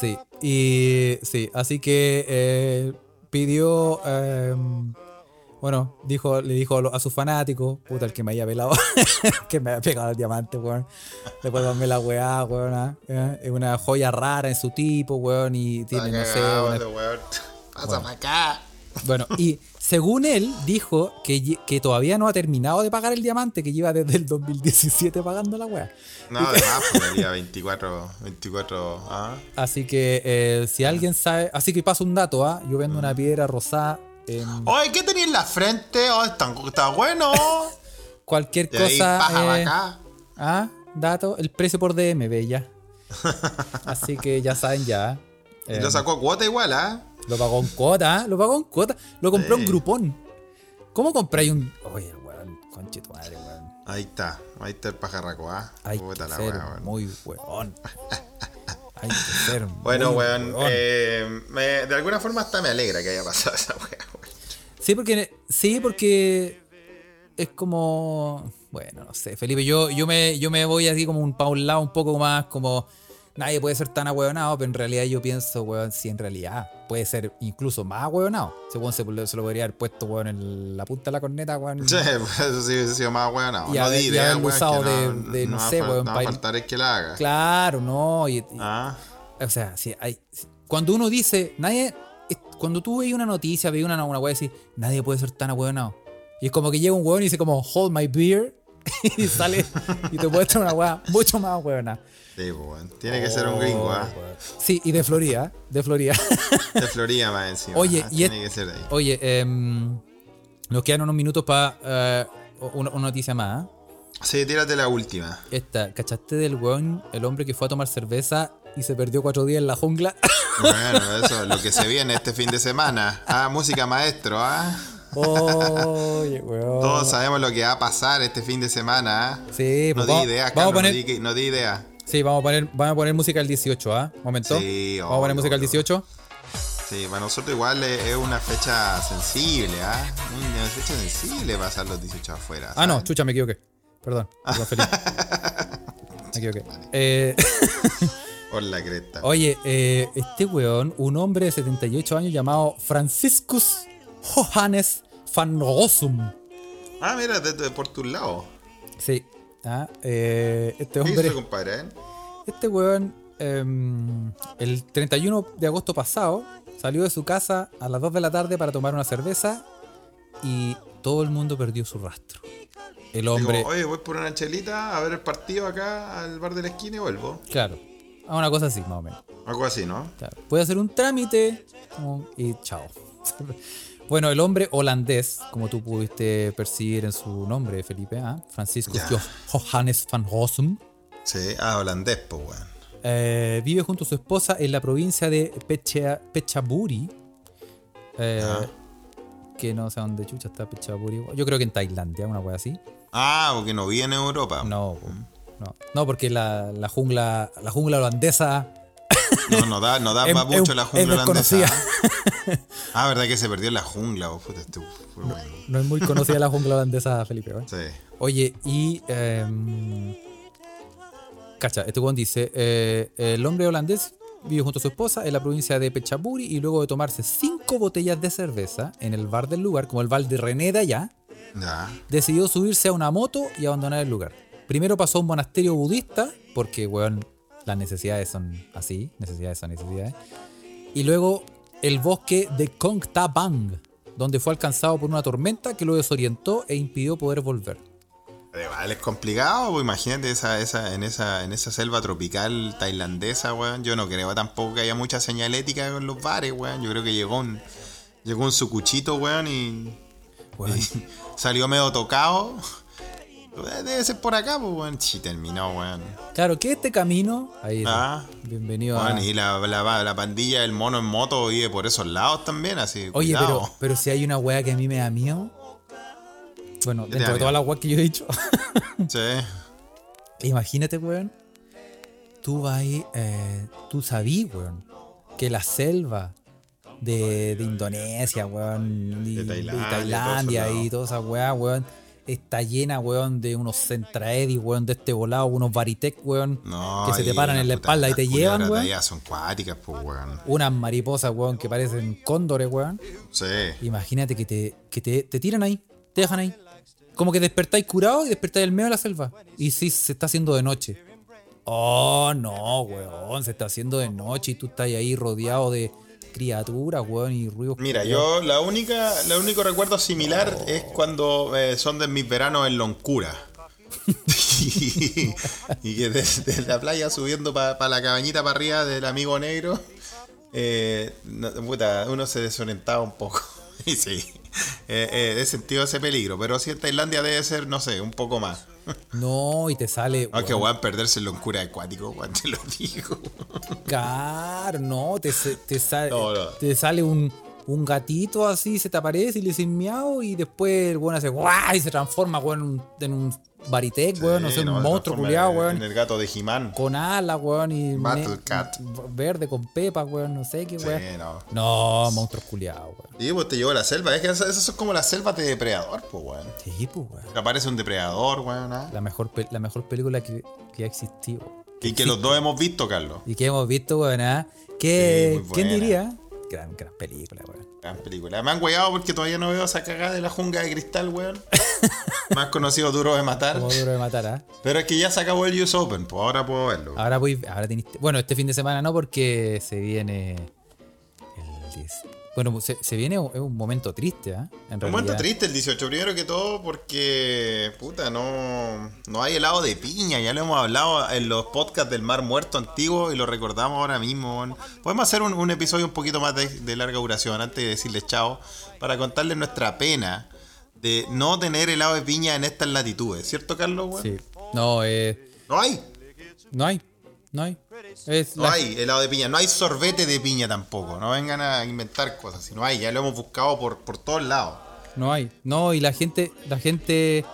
Sí, y sí, así que eh, pidió, eh, bueno, dijo, le dijo a sus fanáticos, puta, el que me haya pelado, que me haya pegado el diamante, weón. Devuélvanme la weá, weón. ah, eh, Es una joya rara en su tipo, weón, y tiene, no sé, una- weón. Pasa pa' acá. Bueno, y según él, dijo que, que todavía no ha terminado de pagar el diamante, que lleva desde el 2017 pagando la weá. No, además, el día 24, 24, ah. Así que eh, si alguien sabe, así que paso un dato, ¿ah? Yo vendo una piedra rosada Oye, ¿qué tenía en la frente? Oh, está, está bueno. cualquier ahí, cosa. paja pa' eh, acá. ah, dato, el precio por DM, bella. Así que ya saben ya. Y eh, lo sacó cuota igual, ¿ah? lo pagó en cuota, ¿ah? lo pagó en cuota. Lo compró en Sí. Groupon. ¿Cómo compráis un. Oye, weón, conche tu madre, weón. Ahí está, ahí está el pajarraco, ¿ah? Puta que la weón. muy weón. Hay que ser Bueno, weón, weón. eh, me- de alguna forma hasta me alegra que haya pasado esa weón. Sí, porque. Sí, porque. Es como. Bueno, no sé, Felipe, yo, yo, me, yo me voy así como un pa' un lado un poco más como. Nadie puede ser tan ahueonado, pero en realidad yo pienso, weón, si en realidad puede ser incluso más ahueonado. Ese weón se, se lo podría haber puesto, weón, en la punta de la corneta, weón. Sí, pues eso sí hubiese sido más weón. No, Y no haber- di y idea, haberlo weón, usado que de- de, no a sé, weón, No va a faltar el que la haga. Claro, no. Y, y- Ah, O sea, si hay, si- cuando uno dice, nadie, es- cuando tú veis una noticia, veis una, una weá y decís, nadie puede ser tan ahueonado. Y es como que llega un weón y dice como, hold my beer, y sale y te muestra una weá mucho más ahueonada. Sí, pues, weón. Tiene que ser un gringo, ¿ah? Oh. Sí, y de Florida, de Florida. De Florida más encima. Oye, ah, y Tiene que ser de ahí. Oye, em, nos quedan unos minutos para una, una noticia más. ¿ah? Sí, tírate la última. Esta, ¿cachaste del weón, el hombre que fue a tomar cerveza y se perdió cuatro días en la jungla? Bueno, eso es lo que se viene este fin de semana. Ah, música maestro, ¿ah? Oye, weón. Todos sabemos lo que va a pasar este fin de semana, ¿ah? Sí, No pues di idea, Carlos, poner, no, di, no di idea. Sí, vamos a poner, vamos a poner música al 18, ¿ah? Momento. Sí, vamos a poner música al obvio. 18. Sí, para nosotros igual es una fecha sensible, ¿ah? Una fecha sensible pasar los 18 afuera. Ah, no, chucha, me equivoqué. Perdón, perdón, Felipe. Me equivoqué. Eh, Por la cresta. oye, eh, este weón, un hombre de 78 años llamado Franciscus Johannes van Rossum. Ah, mira, de, de- por tu lado. Sí. Ah, eh, este ¿Qué hombre. hizo, compadre? eh? Este weón, em, el 31 de agosto pasado, salió de su casa a las 2 de la tarde para tomar una cerveza y todo el mundo perdió su rastro. El hombre, Digo, oye, voy por una chelita a ver el partido acá al bar de la esquina y vuelvo. claro, a una cosa así, más o menos. Algo así, ¿no? Claro, Puede hacer un trámite y chao. Bueno, el hombre holandés, como tú pudiste percibir en su nombre, Felipe, ¿ah? Francisco Ya. Johannes van Rossum, Sí, ah, holandés, pues, weón. Eh, vive junto a su esposa en la provincia de Pecha, Pechaburi. Eh, que no sé dónde chucha está Pechaburi. Yo creo que en Tailandia, una wea así. Ah, porque no vi en Europa. No, po, no. No, porque la, la jungla la jungla holandesa No, no da, no da Es- pa' mucho es- la jungla holandesa. desconocida. Ah, verdad que se perdió en la jungla, oh, puta, este bueno. no es muy conocida la jungla holandesa, Felipe. ¿eh? Sí. Oye, y. em, cacha, este weón dice: eh, el hombre holandés vive junto a su esposa en la provincia de Pechaburi y luego de tomarse cinco botellas de cerveza en el bar del lugar, como el bar de René de allá, Ya. decidió subirse a una moto y abandonar el lugar. Primero pasó a un monasterio budista, porque, weón, las necesidades son así, necesidades son necesidades. Y luego el bosque de Kongtabang, donde fue alcanzado por una tormenta que lo desorientó e impidió poder volver. Igual es complicado, pues imagínate esa, esa, en, esa, en esa selva tropical tailandesa, weón. Yo no creo tampoco que haya mucha señalética con los bares, weón. Yo creo que llegó un, llegó un sucuchito, weón, y, Weón, y salió medio tocado. Debe ser por acá, pues, weón. Sí, terminó, weón. Claro, que este camino. Ahí Ah. Bienvenido a. Weón, y la, la, la pandilla del mono en moto vive por esos lados también, así. Oye, cuidado. pero, pero si hay una weá que a mí me da miedo. Bueno, ¿Qué dentro de todas las weas que yo he dicho. Sí. Imagínate, weón. Tú vas ahí, eh, tú sabí, weón, que la selva de, de Indonesia, weón. Y, De y Tailandia, Tailandia y toda esa weá, weón. Está llena, weón, de unos centraedis, weón, de este volado, unos Varitec, weón, No, que se te paran en la puta, espalda y te llevan, weón. son cuáticas, pues, weón. Unas mariposas, weón, que parecen cóndores, weón. Sí. Imagínate que te, que te, te tiran ahí, te dejan ahí. Como que despertáis curado y despertáis en medio de la selva. Y sí, se está haciendo de noche. Oh, no, weón, se está haciendo de noche y tú estás ahí rodeado de criaturas, weón, y ruidos. Mira, culiados. yo la única, el único recuerdo similar es cuando eh, son de mis veranos en Loncura. y, y que desde la playa subiendo para la cabañita para arriba del amigo negro, eh, no- puta, uno se desorientaba un poco. y sí, eh, eh, he sentido ese peligro, pero si en Tailandia debe ser, no sé, un poco más. No, y te sale. Aunque weón, weón, perderse en Loncura acuático, weón, te lo digo. Caro, no, te, te sale, No, no. te sale un, un gatito así, se te aparece y le dices miau y después el weón hace guay y se transforma, weón, en un baritec, weón, no sé, un monstruo culiado, weón. En el gato de Jimán. Con alas, weón, y Battle Cat. verde con pepa, weón, no sé qué, Sí, weón. no. No, monstruos culiados, weón. Y pues te llevó a la selva. Es que esas, son como las selvas de depredador, pues, weón. Sí, pues, weón. Aparece un depredador, weón. ¿ah? La mejor, la mejor película que, que ha existido. Y que los dos hemos visto, Carlos. Y que hemos visto, weón, ¿ah? ¿Qué- Sí, ¿Quién diría? Gran, gran película, weón. Gran película. Me han hueado porque todavía no veo esa cagada de la jungla de cristal, weón. Más conocido Duro de Matar. Como duro de matar, ¿ah? Pero es que ya se acabó el US Open, pues ahora puedo verlo. Ahora voy, ahora bueno, este fin de semana no, porque se viene el 10. Bueno, se, se viene un, momento triste, ¿ah? En Un momento triste el 18, primero que todo porque, puta, no, no hay helado de piña, ya lo hemos hablado en los podcasts del Mar Muerto antiguo y lo recordamos ahora mismo. Podemos hacer un, un episodio un poquito más de, de larga duración antes de decirles chao, para contarles nuestra pena de no tener helado de piña en estas latitudes, ¿cierto Carlos? Sí. No, eh, No hay, no hay, no hay. Es no la- hay helado de piña, no hay sorbete de piña tampoco, no vengan a inventar cosas, si no hay, ya lo hemos buscado por, por todos lados. No hay. No, y la gente, la gente,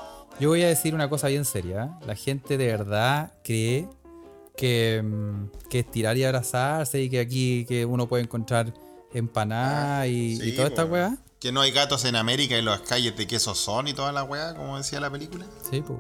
yo voy a decir una cosa bien seria. ¿eh? La gente de verdad cree que, mm, que es tirar y abrazarse y que aquí que uno puede encontrar empanada y, y Sí, toda esta weá. Que no hay gatos en América y las calles de queso son y toda la weá, como decía la película. Sí, pues.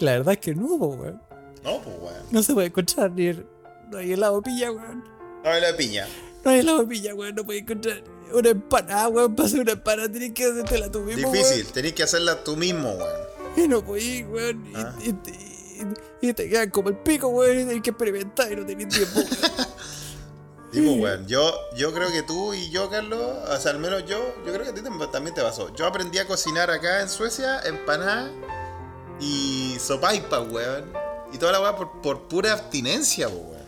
La verdad es que no, weón. No, pues weón. No se puede encontrar ni el- no hay helado de piña, weón. No hay la piña. No hay helado de piña, weón. No puedes encontrar una empanada, weón. Para hacer una empanada tienes que hacértela tú mismo, Difícil, tenés que hacerla tú mismo, weón. Y no podés, weón. Y- Ah. Y, y- y te quedan como el pico, weón. Y tenés que experimentar y no tenés tiempo, weón. Tipo, weón, yo, yo creo que tú y yo, Carlos, o sea, al menos yo, yo creo que a ti también te pasó. Yo aprendí a cocinar acá en Suecia, empanada y sopaipa, weón. Y toda la weá por, por pura abstinencia, po, weón.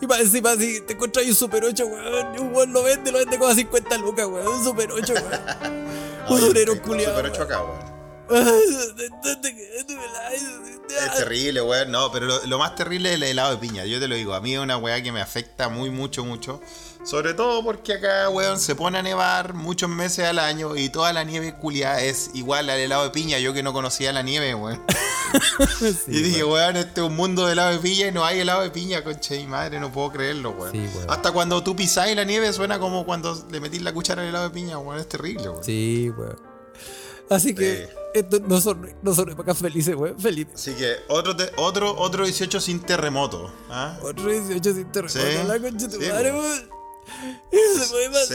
Y más encima, si te encuentras ahí un Super 8, weón. y Un weón lo vende, lo vende como a 50 lucas, weón. Un Super 8, weón. un durero culiado. Super 8 acá, weón. Es Es terrible, weón. No, pero lo, lo más terrible es el helado de piña. Yo te lo digo, a mí es una weá que me afecta muy, mucho, mucho. Sobre todo porque acá, weón, se pone a nevar muchos meses al año y toda la nieve culiada es igual al helado de piña. Yo que no conocía la nieve, weón. y dije, weón, este es un mundo de helado de piña y no hay helado de piña, concha y madre, no puedo creerlo, weón. Sí, weón. Hasta cuando tú pisás la nieve suena como cuando le metís la cuchara al helado de piña, weón. Es terrible, weón. Sí, weón. Así que esto no son, no son épocas felices, weón. Felices. Así que otro, te- otro, otro 18 sin terremoto. ¿ah? Otro 18 sin terremoto. Sí. La concha de tu Sí, madre, weón. Sí.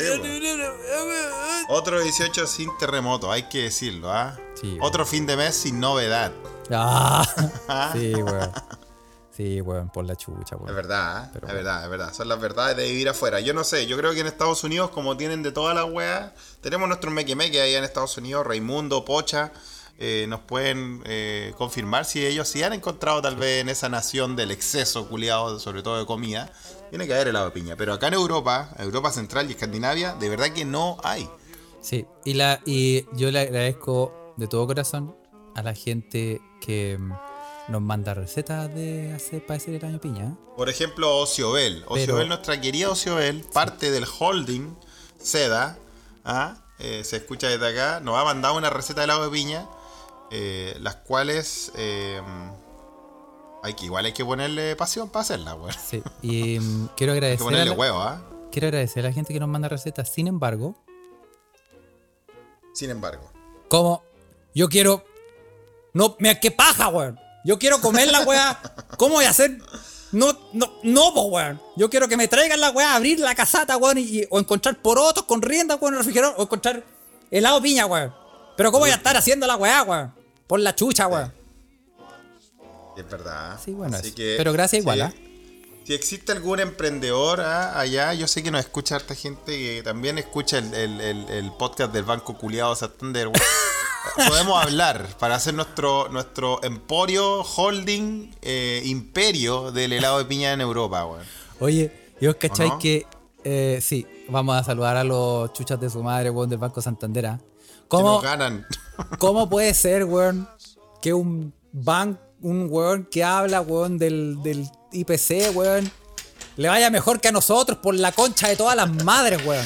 Otro 18 sin terremoto, hay que decirlo, ¿ah? Sí. Otro fin de mes sin novedad. Ah, sí, weón. Sí, weón, por la chucha, Es weón. verdad, ¿eh? Pero es verdad, es verdad. Son las verdades de vivir afuera. Yo no sé, yo creo que en Estados Unidos, como tienen de todas las weas, tenemos nuestro meque meque allá en Estados Unidos, Raimundo, Pocha, eh, nos pueden eh, confirmar si ellos sí han encontrado tal vez en esa nación del exceso culiado, sobre todo de comida, tiene que haber helado de piña. Pero acá en Europa, Europa Central y Escandinavia, de verdad que no hay. Sí, y, la, y yo le agradezco de todo corazón a la gente que mm, nos manda recetas de hacer para hacer el año piña. Por ejemplo, Ociobel. Ociobel, nuestra querida Ociobel, parte del holding Seda, ¿ah? Eh, se escucha desde acá, nos ha mandado una receta de helado de piña, eh, las cuales eh, hay que igual hay que ponerle pasión para hacerla, weón. Sí, y mm, quiero Hay que agradecer ponerle la, huevo, ¿ah? quiero agradecer a la gente que nos manda recetas. Sin embargo, Sin embargo. como yo quiero. No, me qué paja, weón. Yo quiero comer la weá. ¿Cómo voy a hacer? No, no, no, po, weón. Yo quiero que me traigan la weá, abrir la casata, weón, y, o encontrar porotos con rienda, weón, en el refrigerador, o encontrar helado piña, weón. Pero ¿cómo voy a estar haciendo la weá, weón? Por la chucha, weón. Es verdad. Sí, bueno, Así que, Pero gracias igual, si- ¿ah? Si existe algún emprendedor ah, allá, yo sé que nos escucha harta gente que también escucha el, el- el- el podcast del Banco Culiado Santander. weón. Podemos hablar para hacer nuestro, nuestro emporio, holding, eh, imperio del helado de piña en Europa, weón. Oye, ¿y os cacháis no? que eh, sí, vamos a saludar a los chuchas de su madre, weón, del Banco Santander. ¿ah? Que ¿Cómo, nos ganan. ¿Cómo puede ser, weón, que un banco, un weón que habla, weón, del, del IPC, weón, le vaya mejor que a nosotros por la concha de todas las madres, weón?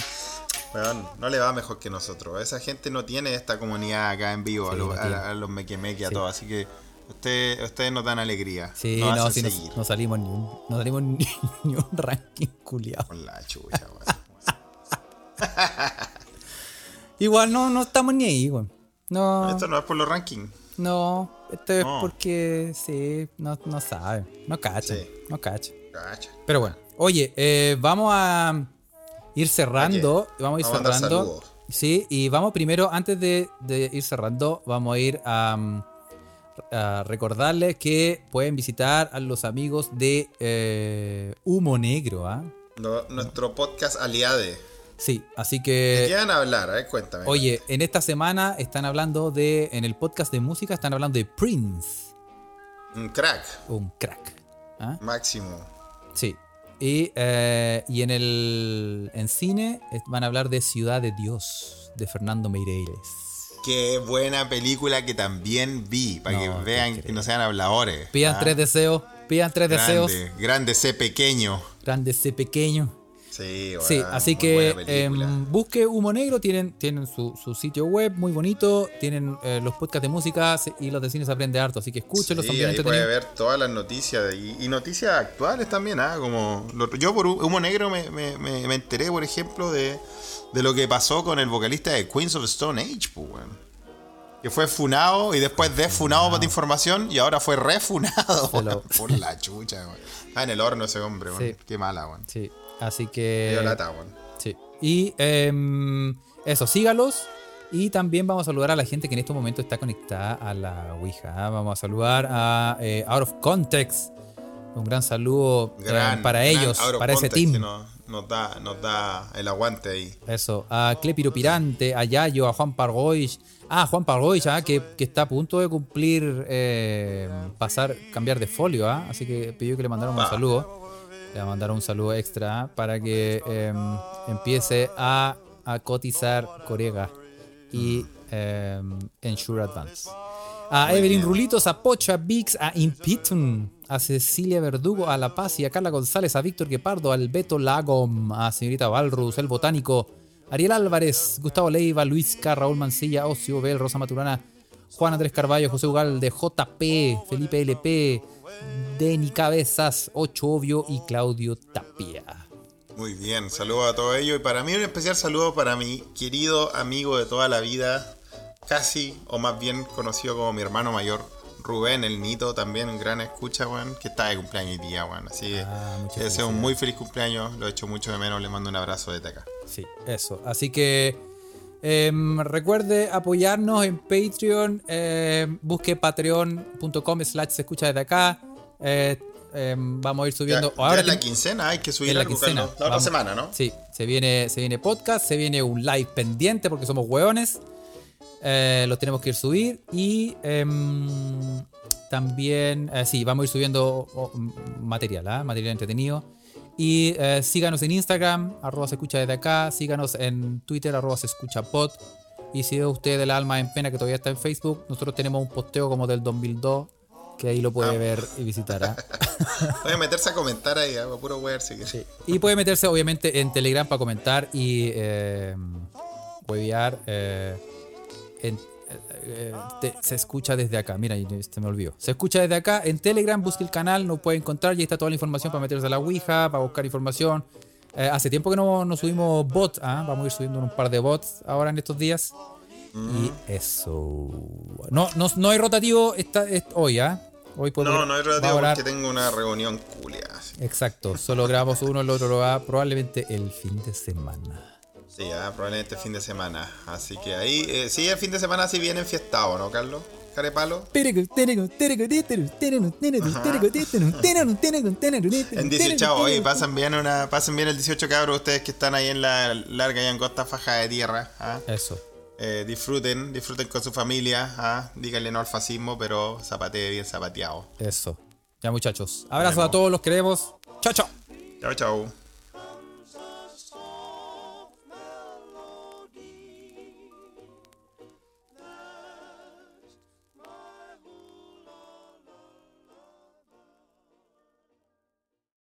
Weón, no le va mejor que nosotros. Esa gente no tiene esta comunidad acá en vivo, a, no a- a los mequemeque, a Sí. todos. Así que usted- ustedes nos dan alegría. Sí, nos no, hacen sí, no, seguir. no salimos ni un, no salimos ni, ni un ranking culiado. Con la chucha, weón. Igual no, no estamos ni ahí, weón. No, Esto no es por los rankings. no, esto es No. porque sí, no, no sabe, no cacha, Sí. no cacha. Cacha. Pero bueno, oye, eh, vamos a ir cerrando. Vamos a ir Vamos cerrando. Sí, y vamos primero, antes de, de ir cerrando, vamos a ir a, a recordarles que pueden visitar a los amigos de eh, Humo Negro. ¿ah? No- nuestro podcast Aliade. Sí, así ¿De qué que. van a hablar? Cuéntame. Oye, en esta semana están hablando de. En el podcast de música están hablando de Prince. Un crack. Un crack. ¿ah? Máximo. Sí. Y, eh, y en el en cine van a hablar de Ciudad de Dios, de Fernando Meireles. Qué buena película que también vi. Para No, que vean que no sean habladores. Pidan ¿ah? tres deseos, pidan tres deseos. Grande, grande C pequeño. Grande C pequeño. Sí, así que em, busque Humo Negro, tienen, tienen su, su sitio web muy bonito, tienen eh, los podcasts de música y los de cine se aprende harto, así que escúchenlos, Sí, bien ahí puede ver todas las noticias y, y noticias actuales también, ¿ah? Como lo- yo por Humo Negro me, me- me- me enteré, por ejemplo, de, de lo que pasó con el vocalista de Queens of Stone Age, pues. Que fue funado y después desfunado para información y ahora fue refunado, por la chucha, weón. Está en el horno ese hombre, weón. Sí. Qué mala, weón. Sí, así que... dio lata, weón. Sí. Y em, eso, sígalos. Y también vamos a saludar a la gente que en este momento está conectada a la Ouija. ¿ah? Vamos a saludar a eh, Out of Context. Un gran saludo eh, Gran, para gran ellos, para ese team. que Nos, da, nos da el aguante ahí. Eso, a Clepiro Pirante, a Yayo, a Juan Pargois. Ah, Juan Pargois, ah, que, que está a punto de cumplir, eh, pasar, cambiar de folio, ah, así que pidió que le mandaran un Ah. saludo. Le mandaron un saludo extra para que eh, empiece a, a cotizar Corega y eh, Ensure Advance. A Evelyn. Rulitos, a Pocho, a Vix, a Impitun, a Cecilia Verdugo, a La Paz y a Carla González, a Víctor Guepardo, al Beto Lagom, a señorita Valrus, el Botánico, Ariel Álvarez, Gustavo Leiva, Luis K, Raúl Mancilla, Ocio Bel, Rosa Maturana, Juan Andrés Carballo, José Ugalde, JP, Felipe LP, Deni Cabezas, Ocho Obvio y Claudio Tapia. Muy bien, saludos a todos ellos. Y para mí un especial saludo para mi querido amigo de toda la vida, casi, o más bien conocido como mi hermano mayor, Rubén, el Nito, también un gran escucha, weón, que está de cumpleaños hoy día, weón. Así que Ah, deseo un muy feliz cumpleaños, lo he hecho mucho de menos, le mando un abrazo desde acá. Sí, eso. Así que em, recuerde apoyarnos en Patreon. em, busque patreon.com slash se escucha desde acá. Eh, em, vamos a ir Ya, subiendo. ya ahora en la quincena hay que subir en la quincena. La otra Vamos. semana, ¿no? Sí, se viene, se viene podcast, se viene un live pendiente porque somos hueones. Eh, los tenemos que ir subir. Y también, eh, sí, vamos a ir subiendo oh, material, ¿ah? material entretenido. Y eh, síganos en Instagram, arroba se escucha desde acá. Síganos en Twitter, arroba se escucha pod. Y si es usted del alma en pena que todavía está en Facebook, nosotros tenemos un posteo como del 2002 que ahí lo puede Ah. ver y visitar. ¿ah? Puede meterse a comentar ahí, a puro si quiere. Sí. Y puede meterse obviamente en Telegram para comentar y eh, huevear. eh, en- eh, eh, te- se escucha desde acá. Mira, y se me olvidó. Se escucha desde acá. En Telegram busque el canal, nos puede encontrar y ahí está toda la información para meterse a la Ouija, para buscar información. Eh, hace tiempo que no, no subimos bots, ¿ah? vamos a ir subiendo un par de bots ahora en estos días. Mm. Y eso. No, no, no hay rotativo esta, est- hoy, ¿ah? Hoy puedo- No, no hay volar- porque tengo una reunión culia. Exacto, solo grabamos uno, el otro lo va probablemente el fin de semana. Sí, ah, probablemente fin de semana. Así que ahí, eh, sí, el fin de semana sí viene enfiestado, ¿no, Carlos? Carepalo. En 18, oye, pasan bien, una, pasen bien el 18 cabros ustedes que están ahí en la larga y angosta faja de tierra. ¿ah? Eso. Eh, disfruten, disfruten con su familia. ¿ah? Díganle no al fascismo, pero zapatee bien zapateado. Eso. Ya muchachos. Abrazos Nos a todos, los queremos. Chao, chao. Chao, chao.